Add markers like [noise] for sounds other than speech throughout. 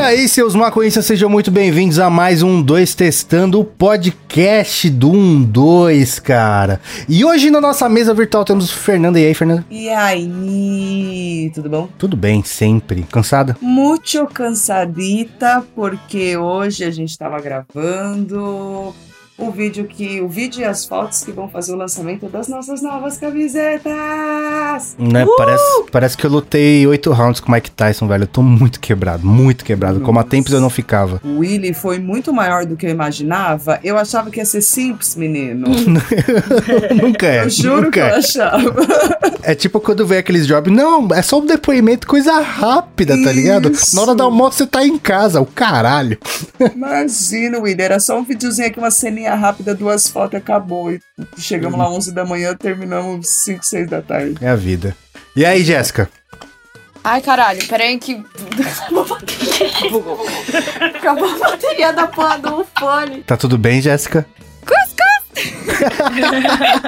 aí, seus maconhistas, sejam muito bem-vindos a mais um 2 Testando, o podcast do 1 2, cara. E hoje na nossa mesa virtual temos o Fernando. E aí, Fernando? E aí, tudo bom? Tudo bem, sempre. Cansada? Muito cansadita, porque hoje a gente tava gravando o vídeo que o vídeo e as fotos que vão fazer o lançamento das nossas novas camisetas. Né, Uh! parece, parece que eu lutei oito rounds com o Mike Tyson, velho. Eu tô muito quebrado, muito quebrado. Como há Nossa. tempos eu não ficava. O Willy foi muito maior do que eu imaginava. Eu achava que ia ser simples, menino. [laughs] nunca é. Eu juro nunca que eu é. achava. [laughs] É tipo quando vem aqueles jobs. Não, é só um depoimento, coisa rápida, tá ligado? Isso. Na hora do almoço você tá em casa, o caralho. Imagina, Willy, era só um videozinho aqui, uma ceninha rápida, duas fotos e acabou. E chegamos lá 11 da manhã, terminamos 5, 6 da tarde. É a vida. E aí, Jéssica? Ai, caralho, peraí que. Acabou a bateria. Bugou. Acabou a bateria da porra do fone. Tá tudo bem, Jéssica? [laughs]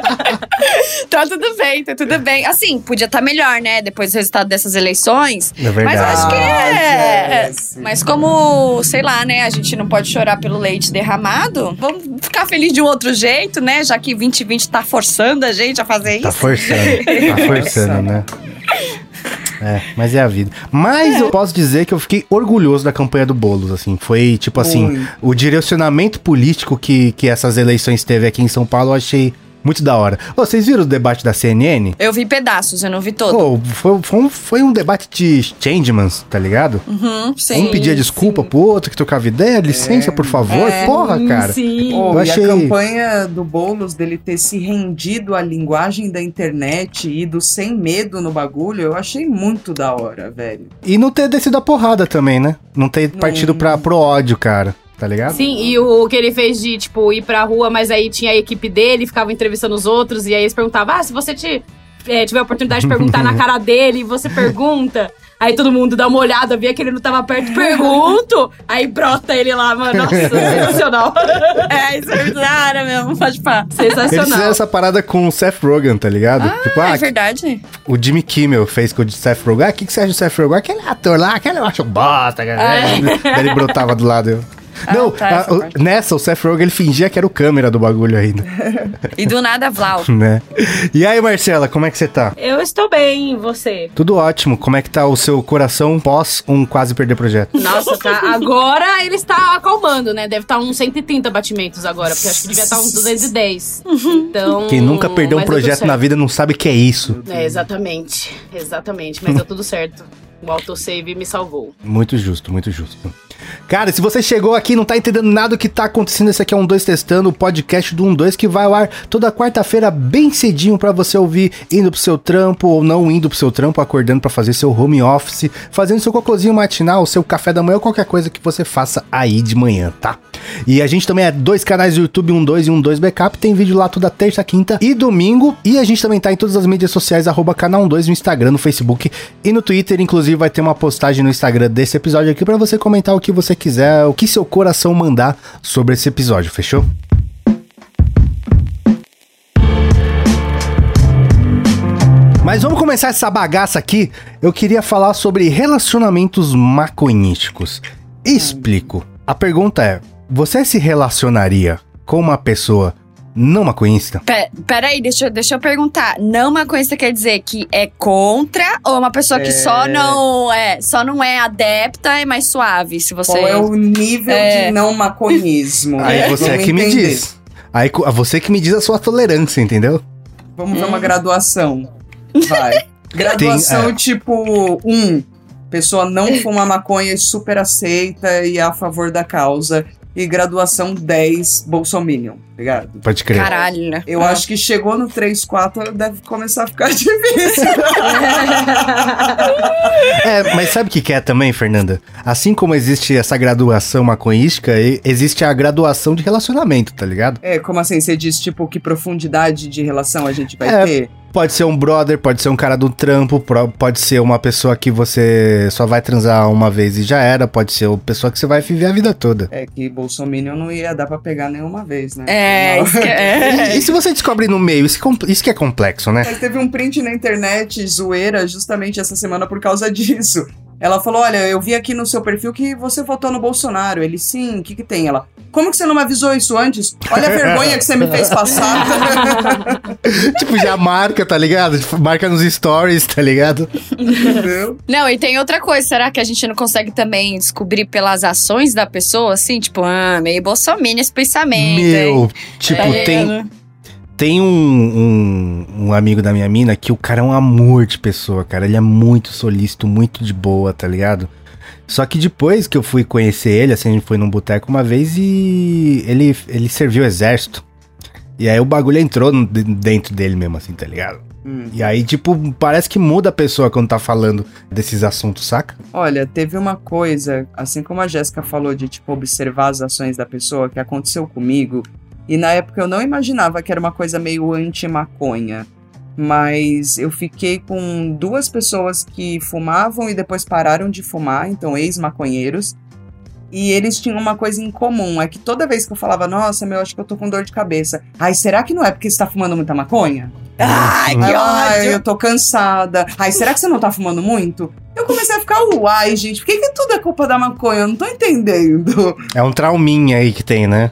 Tá tudo bem, tá tudo bem. Assim, podia estar melhor, né? Depois do resultado dessas eleições. É verdade. Mas eu acho que é. Jéssica. Mas como, sei lá, né? A gente não pode chorar pelo leite derramado, vamos ficar feliz de um outro jeito, né? Já que 2020 tá forçando a gente a fazer Tá isso. forçando, tá [laughs] forçando, né? [laughs] [laughs] É, mas é a vida. Mas eu posso dizer que eu fiquei orgulhoso da campanha do Boulos, assim. Foi, tipo assim, o direcionamento político que, que essas eleições teve aqui em São Paulo, eu achei muito da hora. Ô, vocês viram o debate da CNN? Eu vi pedaços, eu não vi todo. Ô, foi, foi, um, foi um debate de changemans, tá ligado? Uhum, sim. um pedia desculpa pro outro que trocava ideia, licença, por favor. É. Porra, cara. Sim. Pô, Eu E achei- a campanha do Boulos dele ter se rendido à linguagem da internet e ido sem medo no bagulho, eu achei muito da hora, velho. E não ter descido a porrada também, né? Não ter partido pra, pro ódio, cara. Tá ligado? Sim, e o que ele fez de, tipo, ir pra rua, mas aí tinha a equipe dele, ficava entrevistando os outros, e aí eles perguntavam, ah, se você te, é, tiver a oportunidade de perguntar na [laughs] cara dele, você pergunta. Aí todo mundo dá uma olhada, via que ele não tava perto, pergunto! Aí brota ele lá, mano. Nossa, [laughs] sensacional. É, isso é verdade mesmo, pode pá. Eles fizeram Sensacional. essa parada com o Seth Rogen, tá ligado? tipo, Ah, ah, é verdade. o Jimmy Kimmel fez com o Seth Rogen. Ah, o que, que você acha do Seth Rogen? Aquele ator lá, aquele eu acho bosta, cara. Daí ele brotava do lado. Eu. Ah, Não, tá, a- o- nessa, o Seth Rogen ele fingia que era o câmera do bagulho ainda, [laughs] E do nada, Vlau. [laughs] né? E aí, Marcela, como é que você tá? Eu estou bem, e você? Tudo ótimo. Como é que tá o seu coração pós um quase perder projeto? Nossa, tá. [laughs] Agora ele está acalmando, né? Deve estar uns 130 batimentos agora, porque acho que devia estar uns 210. Então. Quem nunca perdeu um projeto na vida não sabe o que é isso. É, exatamente. Exatamente. Mas deu tudo certo. O autosave me salvou. Muito justo, muito justo. Cara, se você chegou aqui e não tá entendendo nada do que tá acontecendo, esse aqui é um 2 testando, o podcast do 12 que vai ao ar toda quarta-feira bem cedinho pra você ouvir indo pro seu trampo ou não indo pro seu trampo, acordando pra fazer seu home office, fazendo seu cocôzinho matinal, seu café da manhã ou qualquer coisa que você faça aí de manhã, tá? E a gente também é dois canais do YouTube, um 2 e um 2 Backup, tem vídeo lá toda terça, quinta e domingo, e a gente também tá em todas as mídias sociais, arroba canal 12 no Instagram, no Facebook e no Twitter, inclusive vai ter uma postagem no Instagram desse episódio aqui pra você comentar o que você quiser, o que seu coração mandar sobre esse episódio, fechou? Mas vamos começar essa bagaça aqui. Eu queria falar sobre relacionamentos maconhísticos. Explico. A pergunta é: você se relacionaria com uma pessoa não maconhista? Pe- Peraí, deixa, eu- deixa eu perguntar. Não uma coisa quer dizer que é contra ou uma pessoa que É. só não é, só não é adepta e mais suave, se você Qual é o nível É. de não maconhismo? Aí você é que me diz. Aí você que me diz a sua tolerância, entendeu? Vamos ver uma graduação. Vai. [laughs] Graduação Tem, é. tipo um, pessoa não fuma maconha e super aceita e é a favor da causa. E graduação 10, Bolsominion, ligado? Pode crer. Caralho, né? Eu acho que chegou no 3, 4, deve começar a ficar [laughs] difícil. [laughs] É, mas sabe o que que é também, Fernanda? Assim como existe essa graduação maconhística, e- existe a graduação de relacionamento, tá ligado? é, como assim? Você diz, tipo, que profundidade de relação a gente vai É. ter? Pode ser um brother, pode ser um cara do trampo, pode ser uma pessoa que você só vai transar uma vez e já era, pode ser uma pessoa que você vai viver a vida toda. É que Bolsominion não ia dar pra pegar nenhuma vez, né? É, isso que é. [laughs] E se você descobre no meio, isso que, com- isso que é complexo, né? Mas teve um print na internet, zoeira, justamente essa semana por causa [laughs] disso. Ela falou: Olha, eu vi aqui no seu perfil que você votou no Bolsonaro. Ele, sim, o que, que tem? Ela, como que você não me avisou isso antes? Olha a vergonha que você me fez passar. [laughs] tipo, já marca, tá ligado? Tipo, marca nos stories, tá ligado? Entendeu? Não, e tem outra coisa. Será que a gente não consegue também descobrir pelas ações da pessoa, assim? Tipo, ah, meio bolsominion esse pensamento. Meu, hein? tipo, Tá tem, ligado? Tem um, um, um amigo da minha mina que o cara é um amor de pessoa, cara. Ele é muito solícito, muito de boa, tá ligado? Só que depois que eu fui conhecer ele, assim, a gente foi num boteco uma vez e ele, ele serviu o exército. E aí o bagulho entrou dentro dele mesmo, assim, tá ligado? Hum. E aí, tipo, parece que muda a pessoa quando tá falando desses assuntos, saca? Olha, teve uma coisa, assim como a Jéssica falou de tipo observar as ações da pessoa que aconteceu comigo, e na época eu não imaginava que era uma coisa meio anti-maconha. Mas eu fiquei com duas pessoas que fumavam e depois pararam de fumar, então ex-maconheiros. E eles tinham uma coisa em comum, é que toda vez que eu falava, nossa, meu, acho que eu tô com dor de cabeça. Ai, será que não é porque você tá fumando muita maconha? Ai, que Ai, ódio. eu tô cansada. Ai, será que você não tá fumando muito? Eu comecei a ficar, uai, gente, por que, que tudo é culpa da maconha? Eu não tô entendendo. É um trauminha aí que tem, né?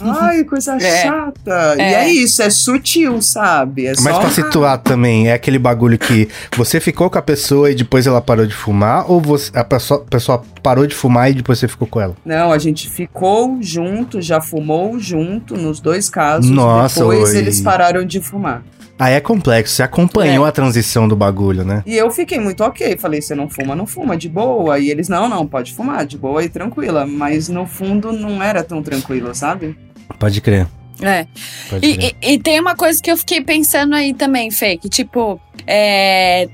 Ai, [laughs] coisa É. chata. E É. é isso, é sutil, sabe? É Mas só... pra situar também, é aquele bagulho que você ficou com a pessoa e depois ela parou de fumar, ou você, a pessoa, a pessoa parou de fumar e depois você ficou com ela? Não, a gente ficou junto, já fumou junto nos dois casos. Nossa, Depois oi. eles pararam de fumar. Aí é complexo, você acompanhou a transição do bagulho, né? E eu fiquei muito ok. Falei, você não fuma, não fuma, de boa. E eles, não, não, pode fumar, de boa e tranquila. Mas no fundo não era tão tranquilo, sabe? Pode crer. É. Pode E, crer. e- e tem uma coisa que eu fiquei pensando aí também, Fê, que tipo, é.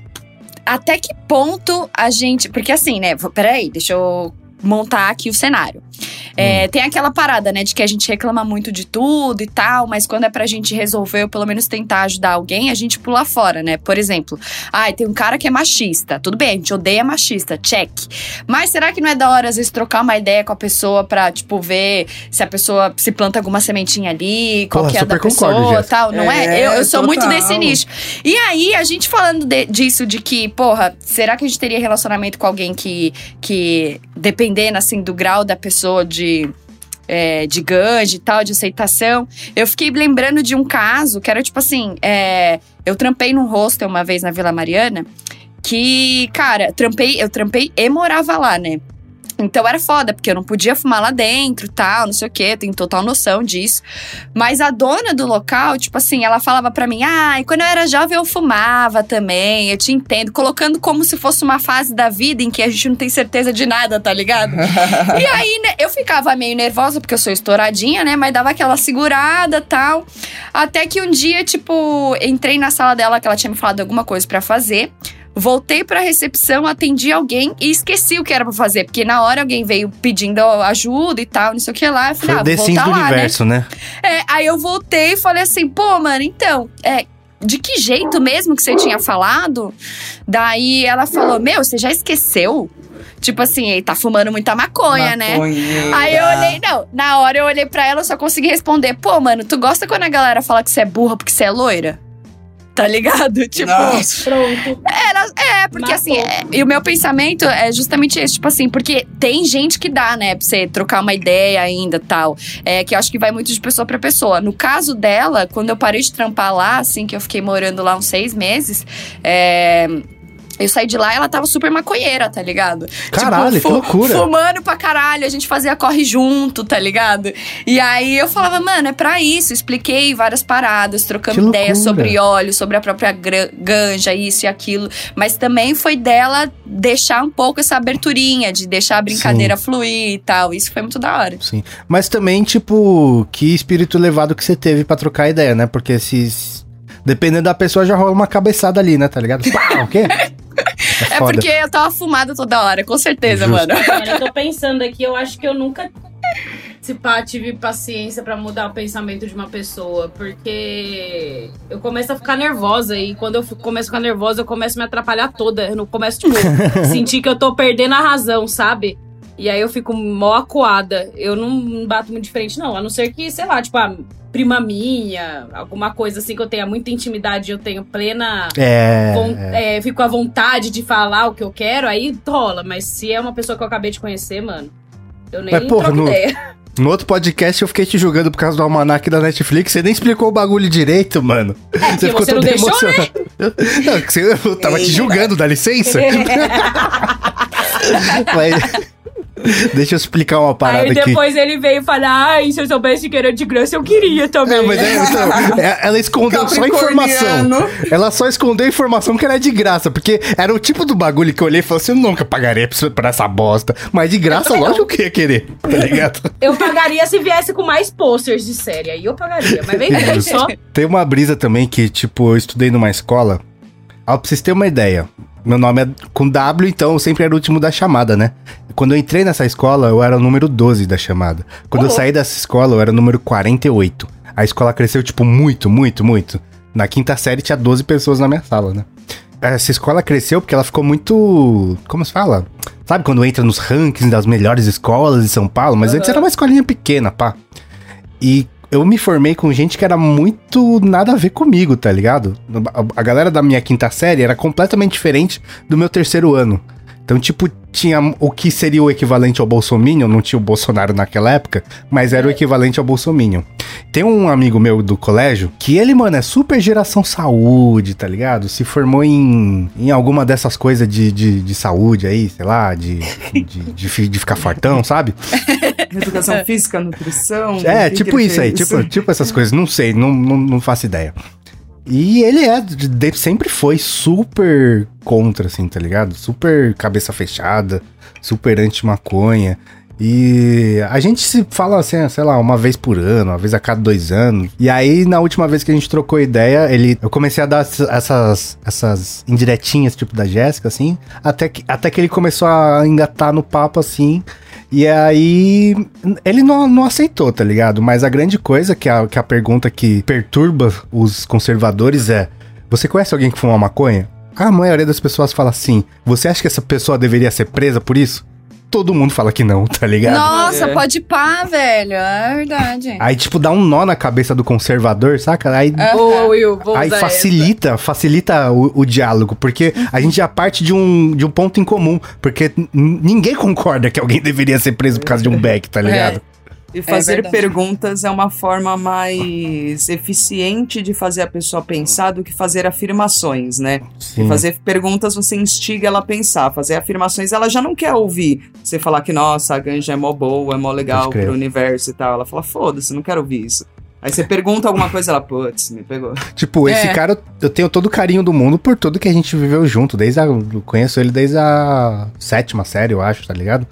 Até que ponto a gente. Porque assim, né? Peraí, deixa eu montar aqui o cenário. É, Tem aquela parada, né, de que a gente reclama muito de tudo e tal, mas quando é pra gente resolver ou pelo menos tentar ajudar alguém, a gente pula fora, né? Por exemplo, ai, tem um cara que é machista. Tudo bem, a gente odeia machista, check. Mas será que não é da hora, às vezes, trocar uma ideia com a pessoa pra, tipo, ver se a pessoa se planta alguma sementinha ali, qual Porra, que é a da pessoa Jéssica. tal, não é? É, Eu, eu sou muito total. desse nicho. E aí, a gente falando de- disso, de que, porra, será que a gente teria relacionamento com alguém que, que dependendo, assim, do grau da pessoa de. é, de ganja e tal, de aceitação. Eu fiquei lembrando de um caso que era tipo assim: é, eu trampei num hostel uma vez na Vila Mariana. Que, cara, trampei, eu trampei e morava lá, né? Então era foda, porque eu não podia fumar lá dentro tal, não sei o quê, tenho total noção disso. Mas a dona do local, tipo assim, ela falava pra mim: ai, quando eu era jovem eu fumava também, eu te entendo, colocando como se fosse uma fase da vida em que a gente não tem certeza de nada, tá ligado? [laughs] e aí, né, eu ficava meio nervosa, porque eu sou estouradinha, né? Mas dava aquela segurada tal. Até que um dia, tipo, entrei na sala dela, que ela tinha me falado alguma coisa pra fazer. Voltei pra recepção, atendi alguém e esqueci o que era pra fazer. Porque na hora alguém veio pedindo ajuda e tal, não sei o que lá. Eu Foi falei, o ah, vou voltar do lá, né? universo, né? É, aí eu voltei e falei assim, pô, mano, então, é, de que jeito mesmo que você tinha falado? Daí ela falou, meu, você já esqueceu? Tipo assim, ele tá fumando muita maconha, né? Maconheira. Aí eu olhei, não, na hora eu olhei pra ela, eu só consegui responder, pô, mano, tu gosta quando a galera fala que você é burra porque você é loira? Tá ligado? [laughs] Tipo, Nossa. Pronto. era, é, porque Matou. assim, é, e o meu pensamento é justamente esse, tipo assim, porque tem gente que dá, né, pra você trocar uma ideia ainda tal. É, que eu acho que vai muito de pessoa pra pessoa. No caso dela, quando eu parei de trampar lá, assim, que eu fiquei morando lá uns seis meses, é. Eu saí de lá e ela tava super maconheira, tá ligado? Caralho, que loucura. Fumando pra caralho, a gente fazia corre junto, tá ligado? E aí eu falava, mano, é pra isso. Expliquei várias paradas, trocando ideias sobre óleo, sobre a própria ganja, isso e aquilo. Mas também foi dela deixar um pouco essa aberturinha, de deixar a brincadeira fluir e tal. Isso foi muito da hora. Sim. Mas também, tipo, que espírito elevado que você teve pra trocar ideia, né? Porque se. se- Dependendo da pessoa, já rola uma cabeçada ali, né? Tá ligado? Pá, o quê? [laughs] É porque eu tava fumada toda hora, com certeza, Justo. mano. Eu tô pensando aqui, eu acho que eu nunca se pá, tive paciência pra mudar o pensamento de uma pessoa, porque eu começo a ficar nervosa e quando eu fico- começo a ficar nervosa, eu começo a me atrapalhar toda. Eu não começo, tipo, [laughs] sentir que eu tô perdendo a razão, sabe? E aí eu fico mó acuada. Eu não bato muito de frente, não. A não ser que, sei lá, tipo, a prima minha, alguma coisa assim que eu tenha muita intimidade, eu tenho plena. É. von- é, fico à vontade de falar o que eu quero, aí rola. Mas se é uma pessoa que eu acabei de conhecer, mano, eu nem Mas, porra, troco no- ideia. No outro podcast eu fiquei te julgando por causa do almanac da Netflix. Você nem explicou o bagulho direito, mano. É, que você não deixou, né? Não, que você- eu tava te julgando, dá licença. [laughs] Mas- [laughs] Deixa eu explicar uma parada Aí aqui. depois ele veio falar, ai, se eu soubesse que era de graça, eu queria também. É, mas é, então, é, ela escondeu só informação. Ela só escondeu a informação que era de graça. Porque era o tipo do bagulho que eu olhei e falei assim: eu nunca pagaria pra essa bosta. Mas de graça, lógico que eu ia querer. Tá ligado? Eu pagaria se viesse com mais posters de série, aí eu pagaria. Mas vem só. Tem uma brisa também que, tipo, eu estudei numa escola. Ó, pra vocês terem uma ideia. Meu nome é com W, então eu sempre era o último da chamada, né? Quando eu entrei nessa escola, eu era o número 12 da chamada. Quando eu Ô, saí dessa escola, eu era o número 48. A escola cresceu, tipo, muito, muito, muito. Na quinta série tinha 12 pessoas na minha sala, né? Essa escola cresceu porque ela ficou muito. Como se fala? Sabe quando entra nos rankings das melhores escolas de São Paulo? Mas antes era uma escolinha pequena, pá. E eu me formei com gente que era muito nada a ver comigo, tá ligado? A, galera da minha quinta série era completamente diferente do meu terceiro ano. Então, tipo, tinha o que seria o equivalente ao Bolsominion, não tinha o Bolsonaro naquela época, mas era o equivalente ao Bolsominion. Tem um amigo meu do colégio que ele, mano, é super geração saúde, tá ligado? Se formou em, em alguma dessas coisas de, de, de saúde aí, sei lá, de, de, de, de ficar fortão, sabe? [laughs] [laughs] Educação física, nutrição. É, tipo ele isso aí, tipo, tipo essas coisas, não sei, não, não, não faço ideia. E ele é, de- sempre foi super contra, assim, tá ligado? Super cabeça fechada, super anti-maconha. E a gente se fala assim, sei lá, uma vez por ano, uma vez a cada dois anos. E aí, na última vez que a gente trocou ideia, ele, eu comecei a dar ess- essas, essas indiretinhas, tipo da Jéssica, assim, até que, até que ele começou a engatar no papo, assim. E aí, ele não, não aceitou, tá ligado? Mas a grande coisa, que a, que a pergunta que perturba os conservadores é: Você conhece alguém que fuma maconha? A maioria das pessoas fala assim: Você acha que essa pessoa deveria ser presa por isso? Todo mundo fala que não, tá ligado? Nossa, É. pode pá, velho. É verdade. Aí, tipo, dá um nó na cabeça do conservador, saca? Aí, Ô, Will, vou aí facilita, facilita o, o diálogo, porque a gente já parte de um, de um ponto em comum, porque ninguém concorda que alguém [laughs] deveria ser preso por causa de um beck, tá ligado? E fazer verdade. perguntas é uma forma mais eficiente de fazer a pessoa pensar do que fazer afirmações, né? Sim. Fazer perguntas você instiga ela a pensar. Fazer afirmações ela já não quer ouvir. Você falar que, nossa, a ganja é mó boa, é mó legal pro universo e tal. Ela fala, foda-se, não quero ouvir isso. Aí você pergunta alguma coisa, ela, putz, me pegou. Tipo, esse É. cara, eu- eu tenho todo o carinho do mundo por tudo que a gente viveu junto. Desde a, eu conheço ele desde a sétima série, eu acho, tá ligado?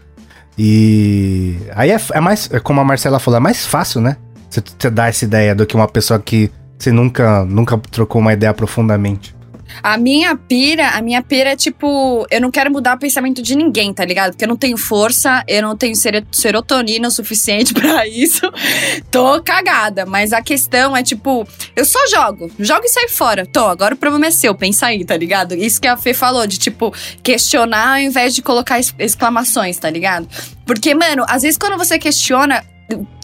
E aí é, é mais, é como a Marcela falou, é mais fácil, né? Você você dar essa ideia do que uma pessoa que você nunca, nunca trocou uma ideia profundamente. A minha pira, a minha pira é tipo, eu não quero mudar o pensamento de ninguém, tá ligado? Porque eu não tenho força, eu não tenho sero- serotonina o suficiente [laughs] pra isso. Tô cagada, mas a questão é tipo, eu só jogo, jogo e saio fora. Tô, agora o problema é seu, pensa aí, tá ligado? Isso que a Fê falou de tipo questionar ao invés de colocar ex- exclamações, tá ligado? Porque, mano, às vezes quando você questiona,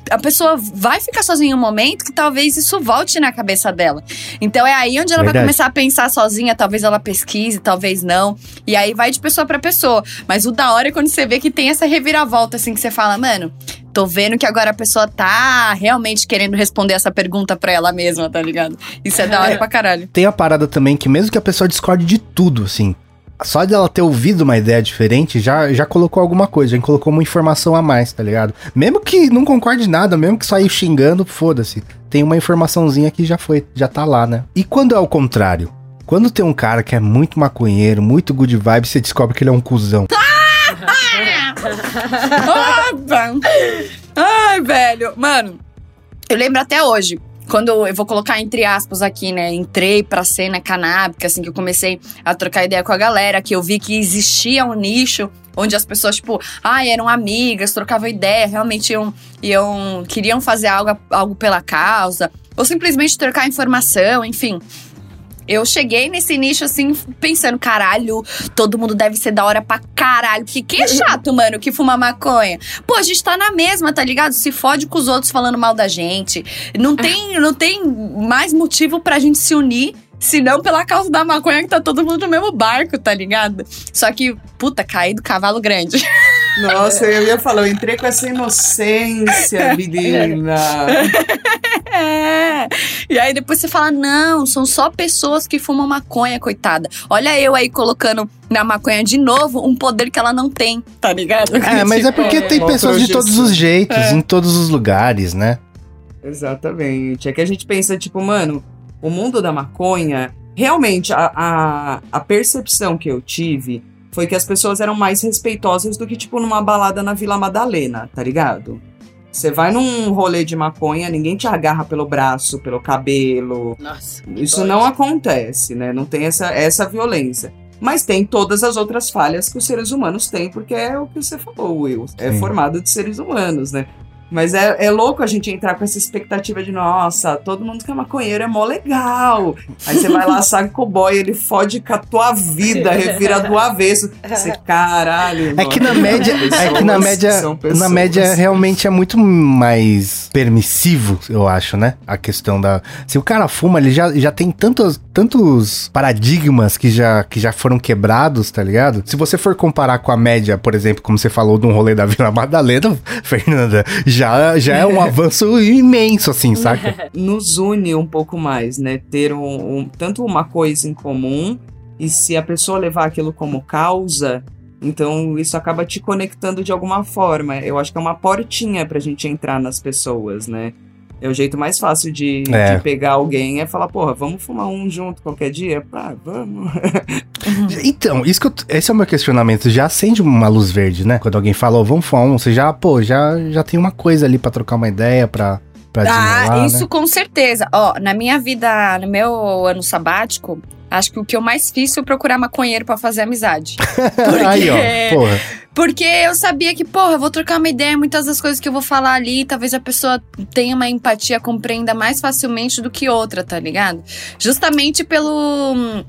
a pessoa vai ficar sozinha um momento que talvez isso volte na cabeça dela. Então é aí onde ela vai Verdade. começar a pensar sozinha, talvez ela pesquise, talvez não. E aí vai de pessoa pra pessoa. Mas o da hora é quando você vê que tem essa reviravolta, assim, que você fala, mano, tô vendo que agora a pessoa tá realmente querendo responder essa pergunta pra ela mesma, tá ligado? Isso é da hora pra caralho. Tem a parada também que mesmo que a pessoa discorde de tudo, assim, só dela ter ouvido uma ideia diferente, já, já colocou alguma coisa, já colocou uma informação a mais, tá ligado? Mesmo que não concorde nada, mesmo que saiu xingando, foda-se. Tem uma informaçãozinha que já foi, já tá lá, né? E quando é o contrário? Quando tem um cara que é muito maconheiro, muito good vibe, você descobre que ele é um cuzão. [laughs] Ah, velho. Ai, velho. Mano, eu lembro até hoje. Quando eu vou colocar entre aspas aqui, né? Entrei pra cena canábica, assim, que eu comecei a trocar ideia com a galera, que eu vi que existia um nicho onde as pessoas, tipo, ai, eram amigas, trocavam ideia, realmente iam, iam queriam fazer algo, algo pela causa, ou simplesmente trocar informação, enfim. Eu cheguei nesse nicho assim, pensando, caralho, todo mundo deve ser da hora pra caralho. Porque que é chato, mano, que fuma maconha. Pô, a gente tá na mesma, tá ligado? Se fode com os outros falando mal da gente. Não tem, não tem mais motivo pra gente se unir. Se não pela causa da maconha que tá todo mundo no mesmo barco, tá ligado? Só que, puta, caí do cavalo grande. [laughs] Nossa, eu ia falar, eu entrei com essa inocência, [laughs] menina. É. E aí depois você fala: não, são só pessoas que fumam maconha, coitada. Olha eu aí colocando na maconha de novo um poder que ela não tem, tá ligado? É, mas é porque tem uma pessoas de todos os jeitos, É. em todos os lugares, né? Exatamente. É que a gente pensa, tipo, mano, o mundo da maconha, realmente, a, a, a percepção que eu tive foi que as pessoas eram mais respeitosas do que, tipo, numa balada na Vila Madalena, tá ligado? Você vai num rolê de maconha, ninguém te agarra pelo braço, pelo cabelo. Nossa. Isso não acontece, né? Não tem essa, essa violência. Mas tem todas as outras falhas que os seres humanos têm, porque é o que você falou, Will. É Sim. formado de seres humanos, né? Mas é, é louco a gente entrar com essa expectativa de, nossa, todo mundo que é maconheiro é mó legal. Aí você vai lá, [laughs] sabe com o boy, ele fode com a tua vida, revira do avesso. Você, caralho. É que na mano, média, é que na média, na média realmente é muito mais permissivo, eu acho, né? A questão da, se o cara fuma, ele já, já tem tantos, tantos paradigmas que já, que já foram quebrados, tá ligado? Se você for comparar com a média, por exemplo, como você falou de um rolê da Vila Madalena, [laughs] Fernanda, já, já é um [laughs] avanço imenso, assim, saca? [laughs] nos une um pouco mais, né? Ter um, um- tanto uma coisa em comum e se a pessoa levar aquilo como causa, então isso acaba te conectando de alguma forma. Eu acho que é uma portinha pra gente entrar nas pessoas, né? É o jeito mais fácil de, É. de pegar alguém é falar, porra, vamos fumar um junto qualquer dia? Ah, vamos. Então, isso que eu- esse é o meu questionamento. Já acende uma luz verde, né? Quando alguém fala, ó, vamos fumar um, você já, pô, já, já tem uma coisa ali pra trocar uma ideia, pra, pra Ah, isso né? com certeza. Ó, na minha vida, no meu ano sabático, acho que o que eu mais fiz foi procurar maconheiro pra fazer amizade. Porque- [laughs] Aí, ó, porra. Porque eu sabia que, porra, eu vou trocar uma ideia, muitas das coisas que eu vou falar ali, talvez a pessoa tenha uma empatia, compreenda mais facilmente do que outra, tá ligado? Justamente pelo.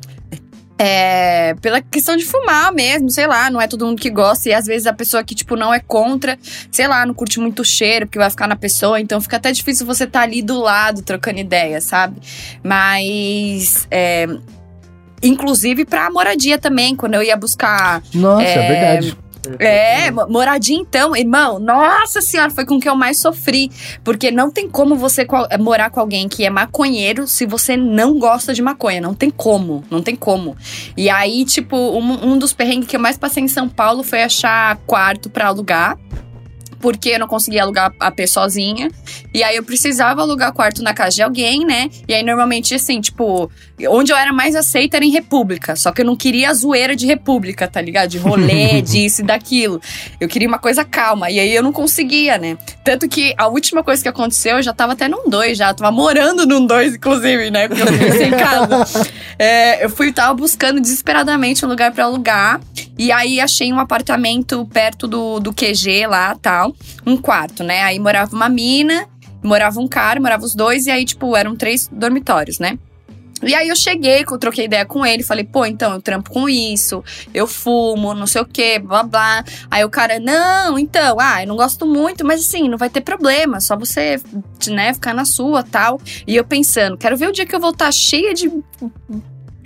É, pela questão de fumar mesmo, sei lá, não é todo mundo que gosta, e às vezes a pessoa que, tipo, não é contra, sei lá, não curte muito o cheiro, porque vai ficar na pessoa, então fica até difícil você estar ali do lado trocando ideia, sabe? Mas. é, inclusive pra moradia também, quando eu ia buscar Nossa, é, É, verdade. é, mo- moradia então, irmão, nossa senhora, foi com que eu mais sofri. Porque não tem como você eh, morar com alguém que é maconheiro se você não gosta de maconha. Não tem como, não tem como. E aí, tipo, um, um dos perrengues que eu mais passei em São Paulo foi achar quarto pra alugar. Porque eu não conseguia alugar a pé sozinha. E aí eu precisava alugar quarto na casa de alguém, né? E aí normalmente, assim, tipo, onde eu era mais aceita era em República. Só que eu não queria a zoeira de República, tá ligado? De rolê, [laughs] disso e daquilo. Eu queria uma coisa calma. E aí eu não conseguia, né? Tanto que a última coisa que aconteceu, eu já tava até num dois, já. Eu tava morando num dois, inclusive, né? Porque eu fiquei sem casa. [laughs] É, eu fui, tava buscando desesperadamente um lugar pra alugar. E aí achei um apartamento perto do, do QG lá tal. Um quarto, né? Aí morava uma mina, morava um cara, morava os dois, e aí, tipo, eram três dormitórios, né? E aí eu cheguei, eu troquei ideia com ele, falei, pô, então, eu trampo com isso, eu fumo, não sei o que, blá blá. Aí o cara, não, então, ah, eu não gosto muito, mas assim, não vai ter problema, só você, né, ficar na sua tal. E eu pensando, quero ver o dia que eu vou estar cheia de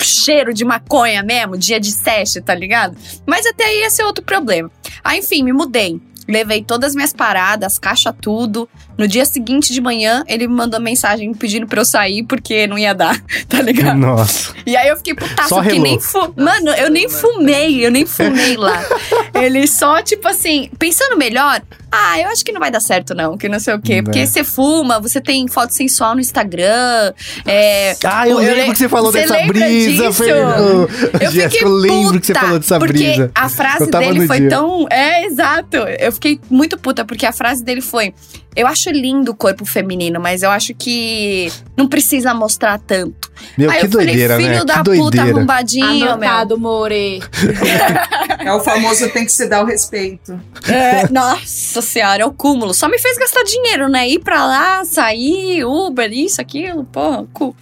cheiro de maconha mesmo, dia de seste, tá ligado? Mas até aí ia ser outro problema. Aí, enfim, me mudei. Levei todas as minhas paradas, caixa tudo. No dia seguinte de manhã, ele me mandou mensagem me pedindo pra eu sair porque não ia dar, [laughs] tá ligado? Nossa. E aí eu fiquei putaça, Só que nem fu... Mano, eu nem fumei, eu nem fumei lá. [laughs] Ele só, tipo assim, pensando melhor, ah, eu acho que não vai dar certo, não, que não sei o quê. Porque Né. você fuma, você tem foto sensual no Instagram. É, Ah, eu, lembro le- que você falou Você dessa brisa? Fernando. Eu Jéssica, fiquei eu lembro que você falou dessa porque brisa. a frase dele foi dia. tão. É, exato. Eu fiquei muito puta, porque a frase dele foi: Eu acho lindo o corpo feminino, mas eu acho que não precisa mostrar tanto. Meu, Aí que eu falei, doideira, filho né? da que puta doideira. arrombadinho, meu. Anotado, More. [laughs] É o famoso tem que se dar o respeito. É, nossa senhora, é o cúmulo. Só me fez gastar dinheiro, né? Ir pra lá, sair, Uber, isso, aquilo, porra, cu.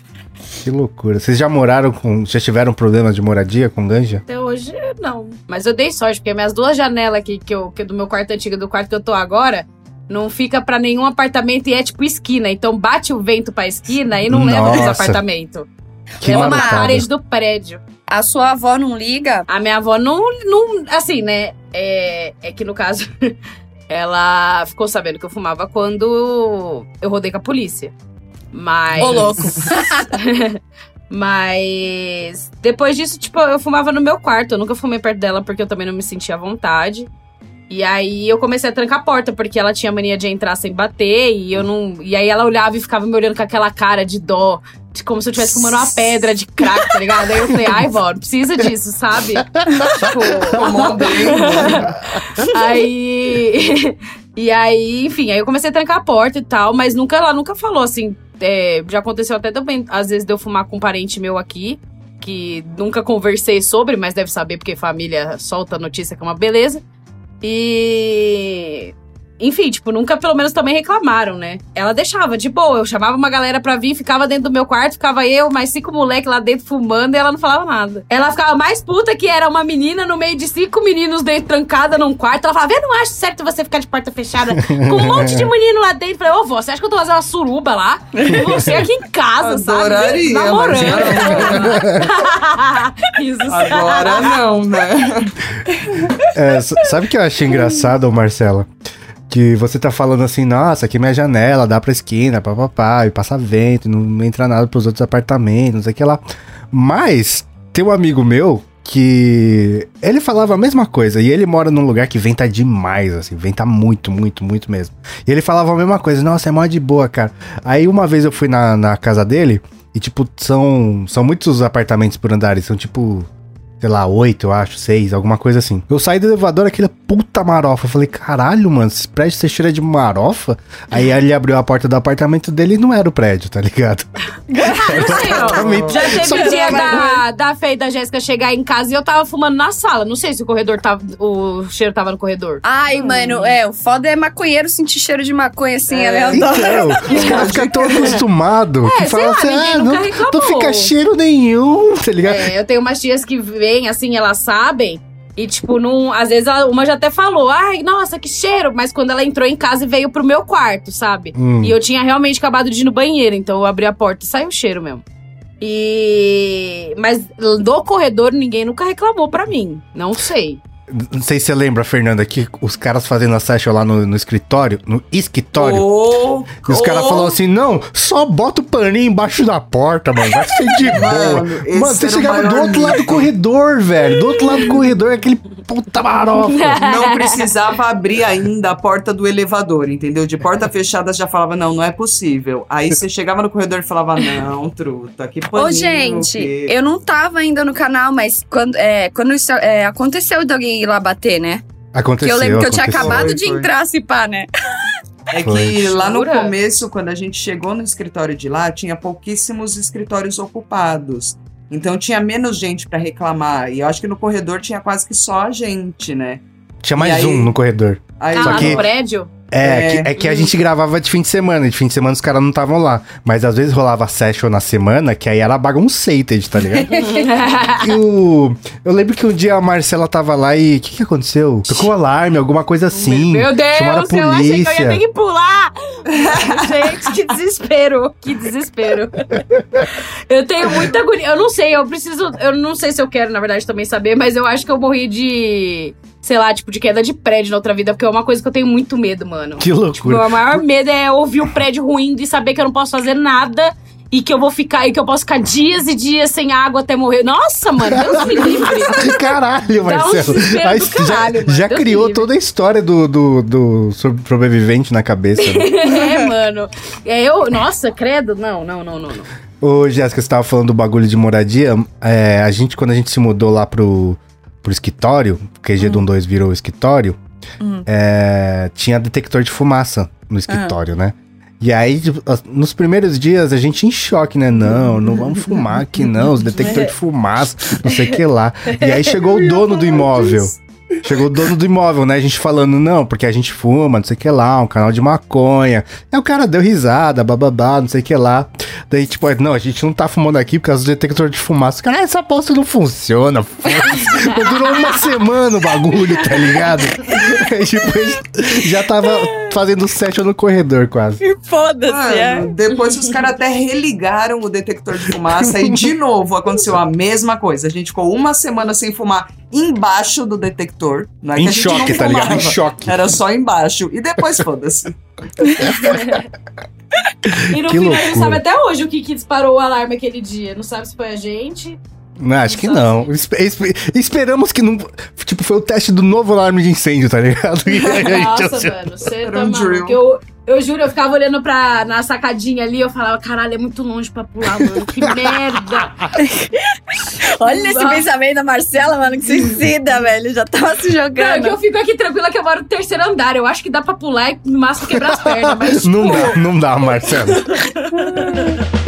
Que loucura. Vocês já moraram com. Já tiveram problemas de moradia com ganja? Até hoje, não. Mas eu dei sorte, porque minhas duas janelas aqui, que, eu, que é do meu quarto antigo e do quarto que eu tô agora, não fica pra nenhum apartamento e é tipo esquina. Então bate o vento pra esquina e não leva pros Nossa. apartamentos. Que leva na marotada. parede do prédio. A sua avó não liga? A minha avó não. não assim, né? É, é que no caso, [laughs] ela ficou sabendo que eu fumava quando eu rodei com a polícia. Mas. Ô, louco. [laughs] Mas depois disso, tipo, eu fumava no meu quarto. Eu nunca fumei perto dela porque eu também não me sentia à vontade. E aí eu comecei a trancar a porta, porque ela tinha mania de entrar sem bater, e eu não. E aí ela olhava e ficava me olhando com aquela cara de dó, de como se eu estivesse fumando uma pedra de crack, tá ligado? Aí eu falei, ai, vó, não precisa disso, sabe? tipo. Bem. né? [laughs] Aí. e aí, enfim, aí eu comecei a trancar a porta e tal, mas nunca ela nunca falou assim. é, já aconteceu até também, às vezes, de eu fumar com um parente meu aqui, que nunca conversei sobre, mas deve saber porque família solta notícia que é uma beleza. E. Enfim, tipo, nunca pelo menos também reclamaram, né? Ela deixava, de boa. Eu chamava uma galera pra vir, ficava dentro do meu quarto, ficava eu, mais cinco moleques lá dentro fumando e ela não falava nada. Ela ficava mais puta que era uma menina no meio de cinco meninos dentro, trancada num quarto. Ela falava, eu não acho certo você ficar de porta fechada com um monte de menino lá dentro. Eu falei, ô, vó, você acha que eu tô fazendo uma suruba lá? Você aqui em casa, sabe? Adoraria, mas Namorando. [laughs] Isso, Agora não, né? É, sabe o que eu achei engraçado, Marcela? Que você tá falando assim, nossa, aqui é minha janela, dá pra esquina, papapá, e passa vento, não entra nada pros outros apartamentos, não sei o que lá. Mas tem um amigo meu que ele falava a mesma coisa, e ele mora num lugar que venta demais, assim, venta muito, muito, muito mesmo. E ele falava a mesma coisa, nossa, é mó de boa, cara. Aí uma vez eu fui na, na casa dele, e tipo, são, são muitos apartamentos por andar, são tipo sei lá, oito, eu acho, seis, alguma coisa assim. Eu saí do elevador, aquele puta marofa. Eu falei, caralho, mano, esse prédio você cheira de marofa? Aí ele abriu a porta do apartamento dele e não era o prédio, tá ligado? Exatamente. Já teve Só o dia da, da Fê e da Jéssica chegar em casa e eu tava fumando na sala. Não sei se o corredor tava. O cheiro tava no corredor. Ai, mano, é, o foda é maconheiro sentir cheiro de maconha assim, É. aleatório. Então, [laughs] os caras ficam tão acostumados É, que falam lá, assim, ah, não, não fica cheiro nenhum, [laughs] tá ligado? É, eu tenho umas tias que vêm, assim, elas sabem. E, tipo, não, às vezes ela- uma já até falou, ai, nossa, que cheiro. Mas quando ela entrou em casa e veio pro meu quarto, sabe? Hum. E eu tinha realmente acabado de ir no banheiro, então eu abri a porta e saiu o cheiro mesmo. E. Mas do corredor ninguém nunca reclamou pra mim. Não sei. Não sei se você lembra, Fernanda, que os caras fazendo a session lá no, no escritório, no escritório, Ô, E os caras ô, falaram assim: não, só bota o paninho embaixo da porta, mano. Vai ser de boa. Mano, você chegava do outro lado do corredor, velho. Do outro lado do corredor, aquele puta marofa. [laughs] Não precisava abrir ainda a porta do elevador, entendeu? De porta fechada já falava, não, não é possível. Aí você chegava no corredor e falava, não, truta, que paninho. Ô, gente, eu não tava ainda no canal, mas quando, é, quando isso é, aconteceu de alguém ir lá bater, né? Aconteceu. que eu lembro que eu tinha acabado Foi, de foi. entrar, se pá, né? É Foi. que lá no começo, quando a gente chegou no escritório de lá, tinha pouquíssimos escritórios ocupados. Então tinha menos gente pra reclamar. E eu acho que no corredor tinha quase que só a gente, né? Tinha mais aí- um no corredor. Aí, Ah, Só lá que- no prédio? É, É. que, é que a gente gravava de fim de semana. De fim de semana os caras não estavam lá. Mas às vezes rolava session na semana, que aí era bagunceted, tá ligado? [laughs] E o... Eu lembro que um dia a Marcela tava lá e. O que, que aconteceu? Tocou alarme, alguma coisa assim. Meu Deus, Chamaram a eu achei que eu ia polícia. ter que pular. [laughs] Gente, que desespero. Que desespero. Eu tenho muita agonia. Eu não sei, eu preciso. Eu não sei se eu quero, na verdade, também saber, mas eu acho que eu morri de. Sei lá, tipo, de queda de prédio na outra vida, porque é uma coisa que eu tenho muito medo, mano. Que Tipo, loucura. meu maior medo é ouvir o prédio ruindo e saber que eu não posso fazer nada. E que eu vou ficar, e que eu posso ficar dias e dias sem água até morrer. Nossa, mano, Deus me livre. [laughs] Caralho, um Marcelo. já- caralho, já mano. Deus criou toda a história do, do, do sobre- sobrevivente na cabeça. né? [laughs] É, mano. É, eu, nossa, credo. Não, não, não, não, não. Ô, Jéssica, você tava falando do bagulho de moradia. É, a gente, quando a gente se mudou lá pro, pro escritório, QG do 12 virou escritório, é, tinha detector de fumaça no escritório, né? E aí, tipo, nos primeiros dias, a gente em choque, né? Não, não vamos fumar aqui, não. Os [laughs] detectores de fumaça, não sei o que lá. E aí chegou o [laughs] dono do imóvel. Chegou o dono do imóvel, né? A gente falando, não, porque a gente fuma, não sei o que lá, um canal de maconha. Aí o cara deu risada, bababá, não sei o que lá. Daí, tipo, não, a gente não tá fumando aqui por causa do detector de fumaça. Cara, essa aposta não funciona. [laughs] Durou uma semana o bagulho, tá ligado? [laughs] Aí, tipo, já tava fazendo session no corredor quase. Foda-se, é. Depois os caras até religaram o detector de fumaça e de novo aconteceu a mesma coisa. A gente ficou uma semana sem fumar embaixo do detector. Não é que Em a gente choque, não tá ligado? Em choque. Era só embaixo. E depois foda-se. [laughs] E no Que final a gente loucura. sabe até hoje o que, que disparou o alarme aquele dia. Não sabe se foi a gente. Não, acho que não. Espe- espe- esperamos que não. Tipo, foi o teste do novo alarme de incêndio, tá ligado? [laughs] E aí a gente Nossa, acertou. mano, você tá um maluco. Eu, eu juro, eu ficava olhando pra, na sacadinha ali, eu falava, caralho, é muito longe pra pular, mano. Que [laughs] merda. Olha esse pensamento da Marcela, mano, que suicida, velho. Já tava se Não, é que jogando. eu fico aqui tranquila que eu moro no terceiro andar. Eu acho que dá pra pular e no máximo quebrar as pernas. Mas, Não tipo, dá, não dá, Marcelo. [laughs]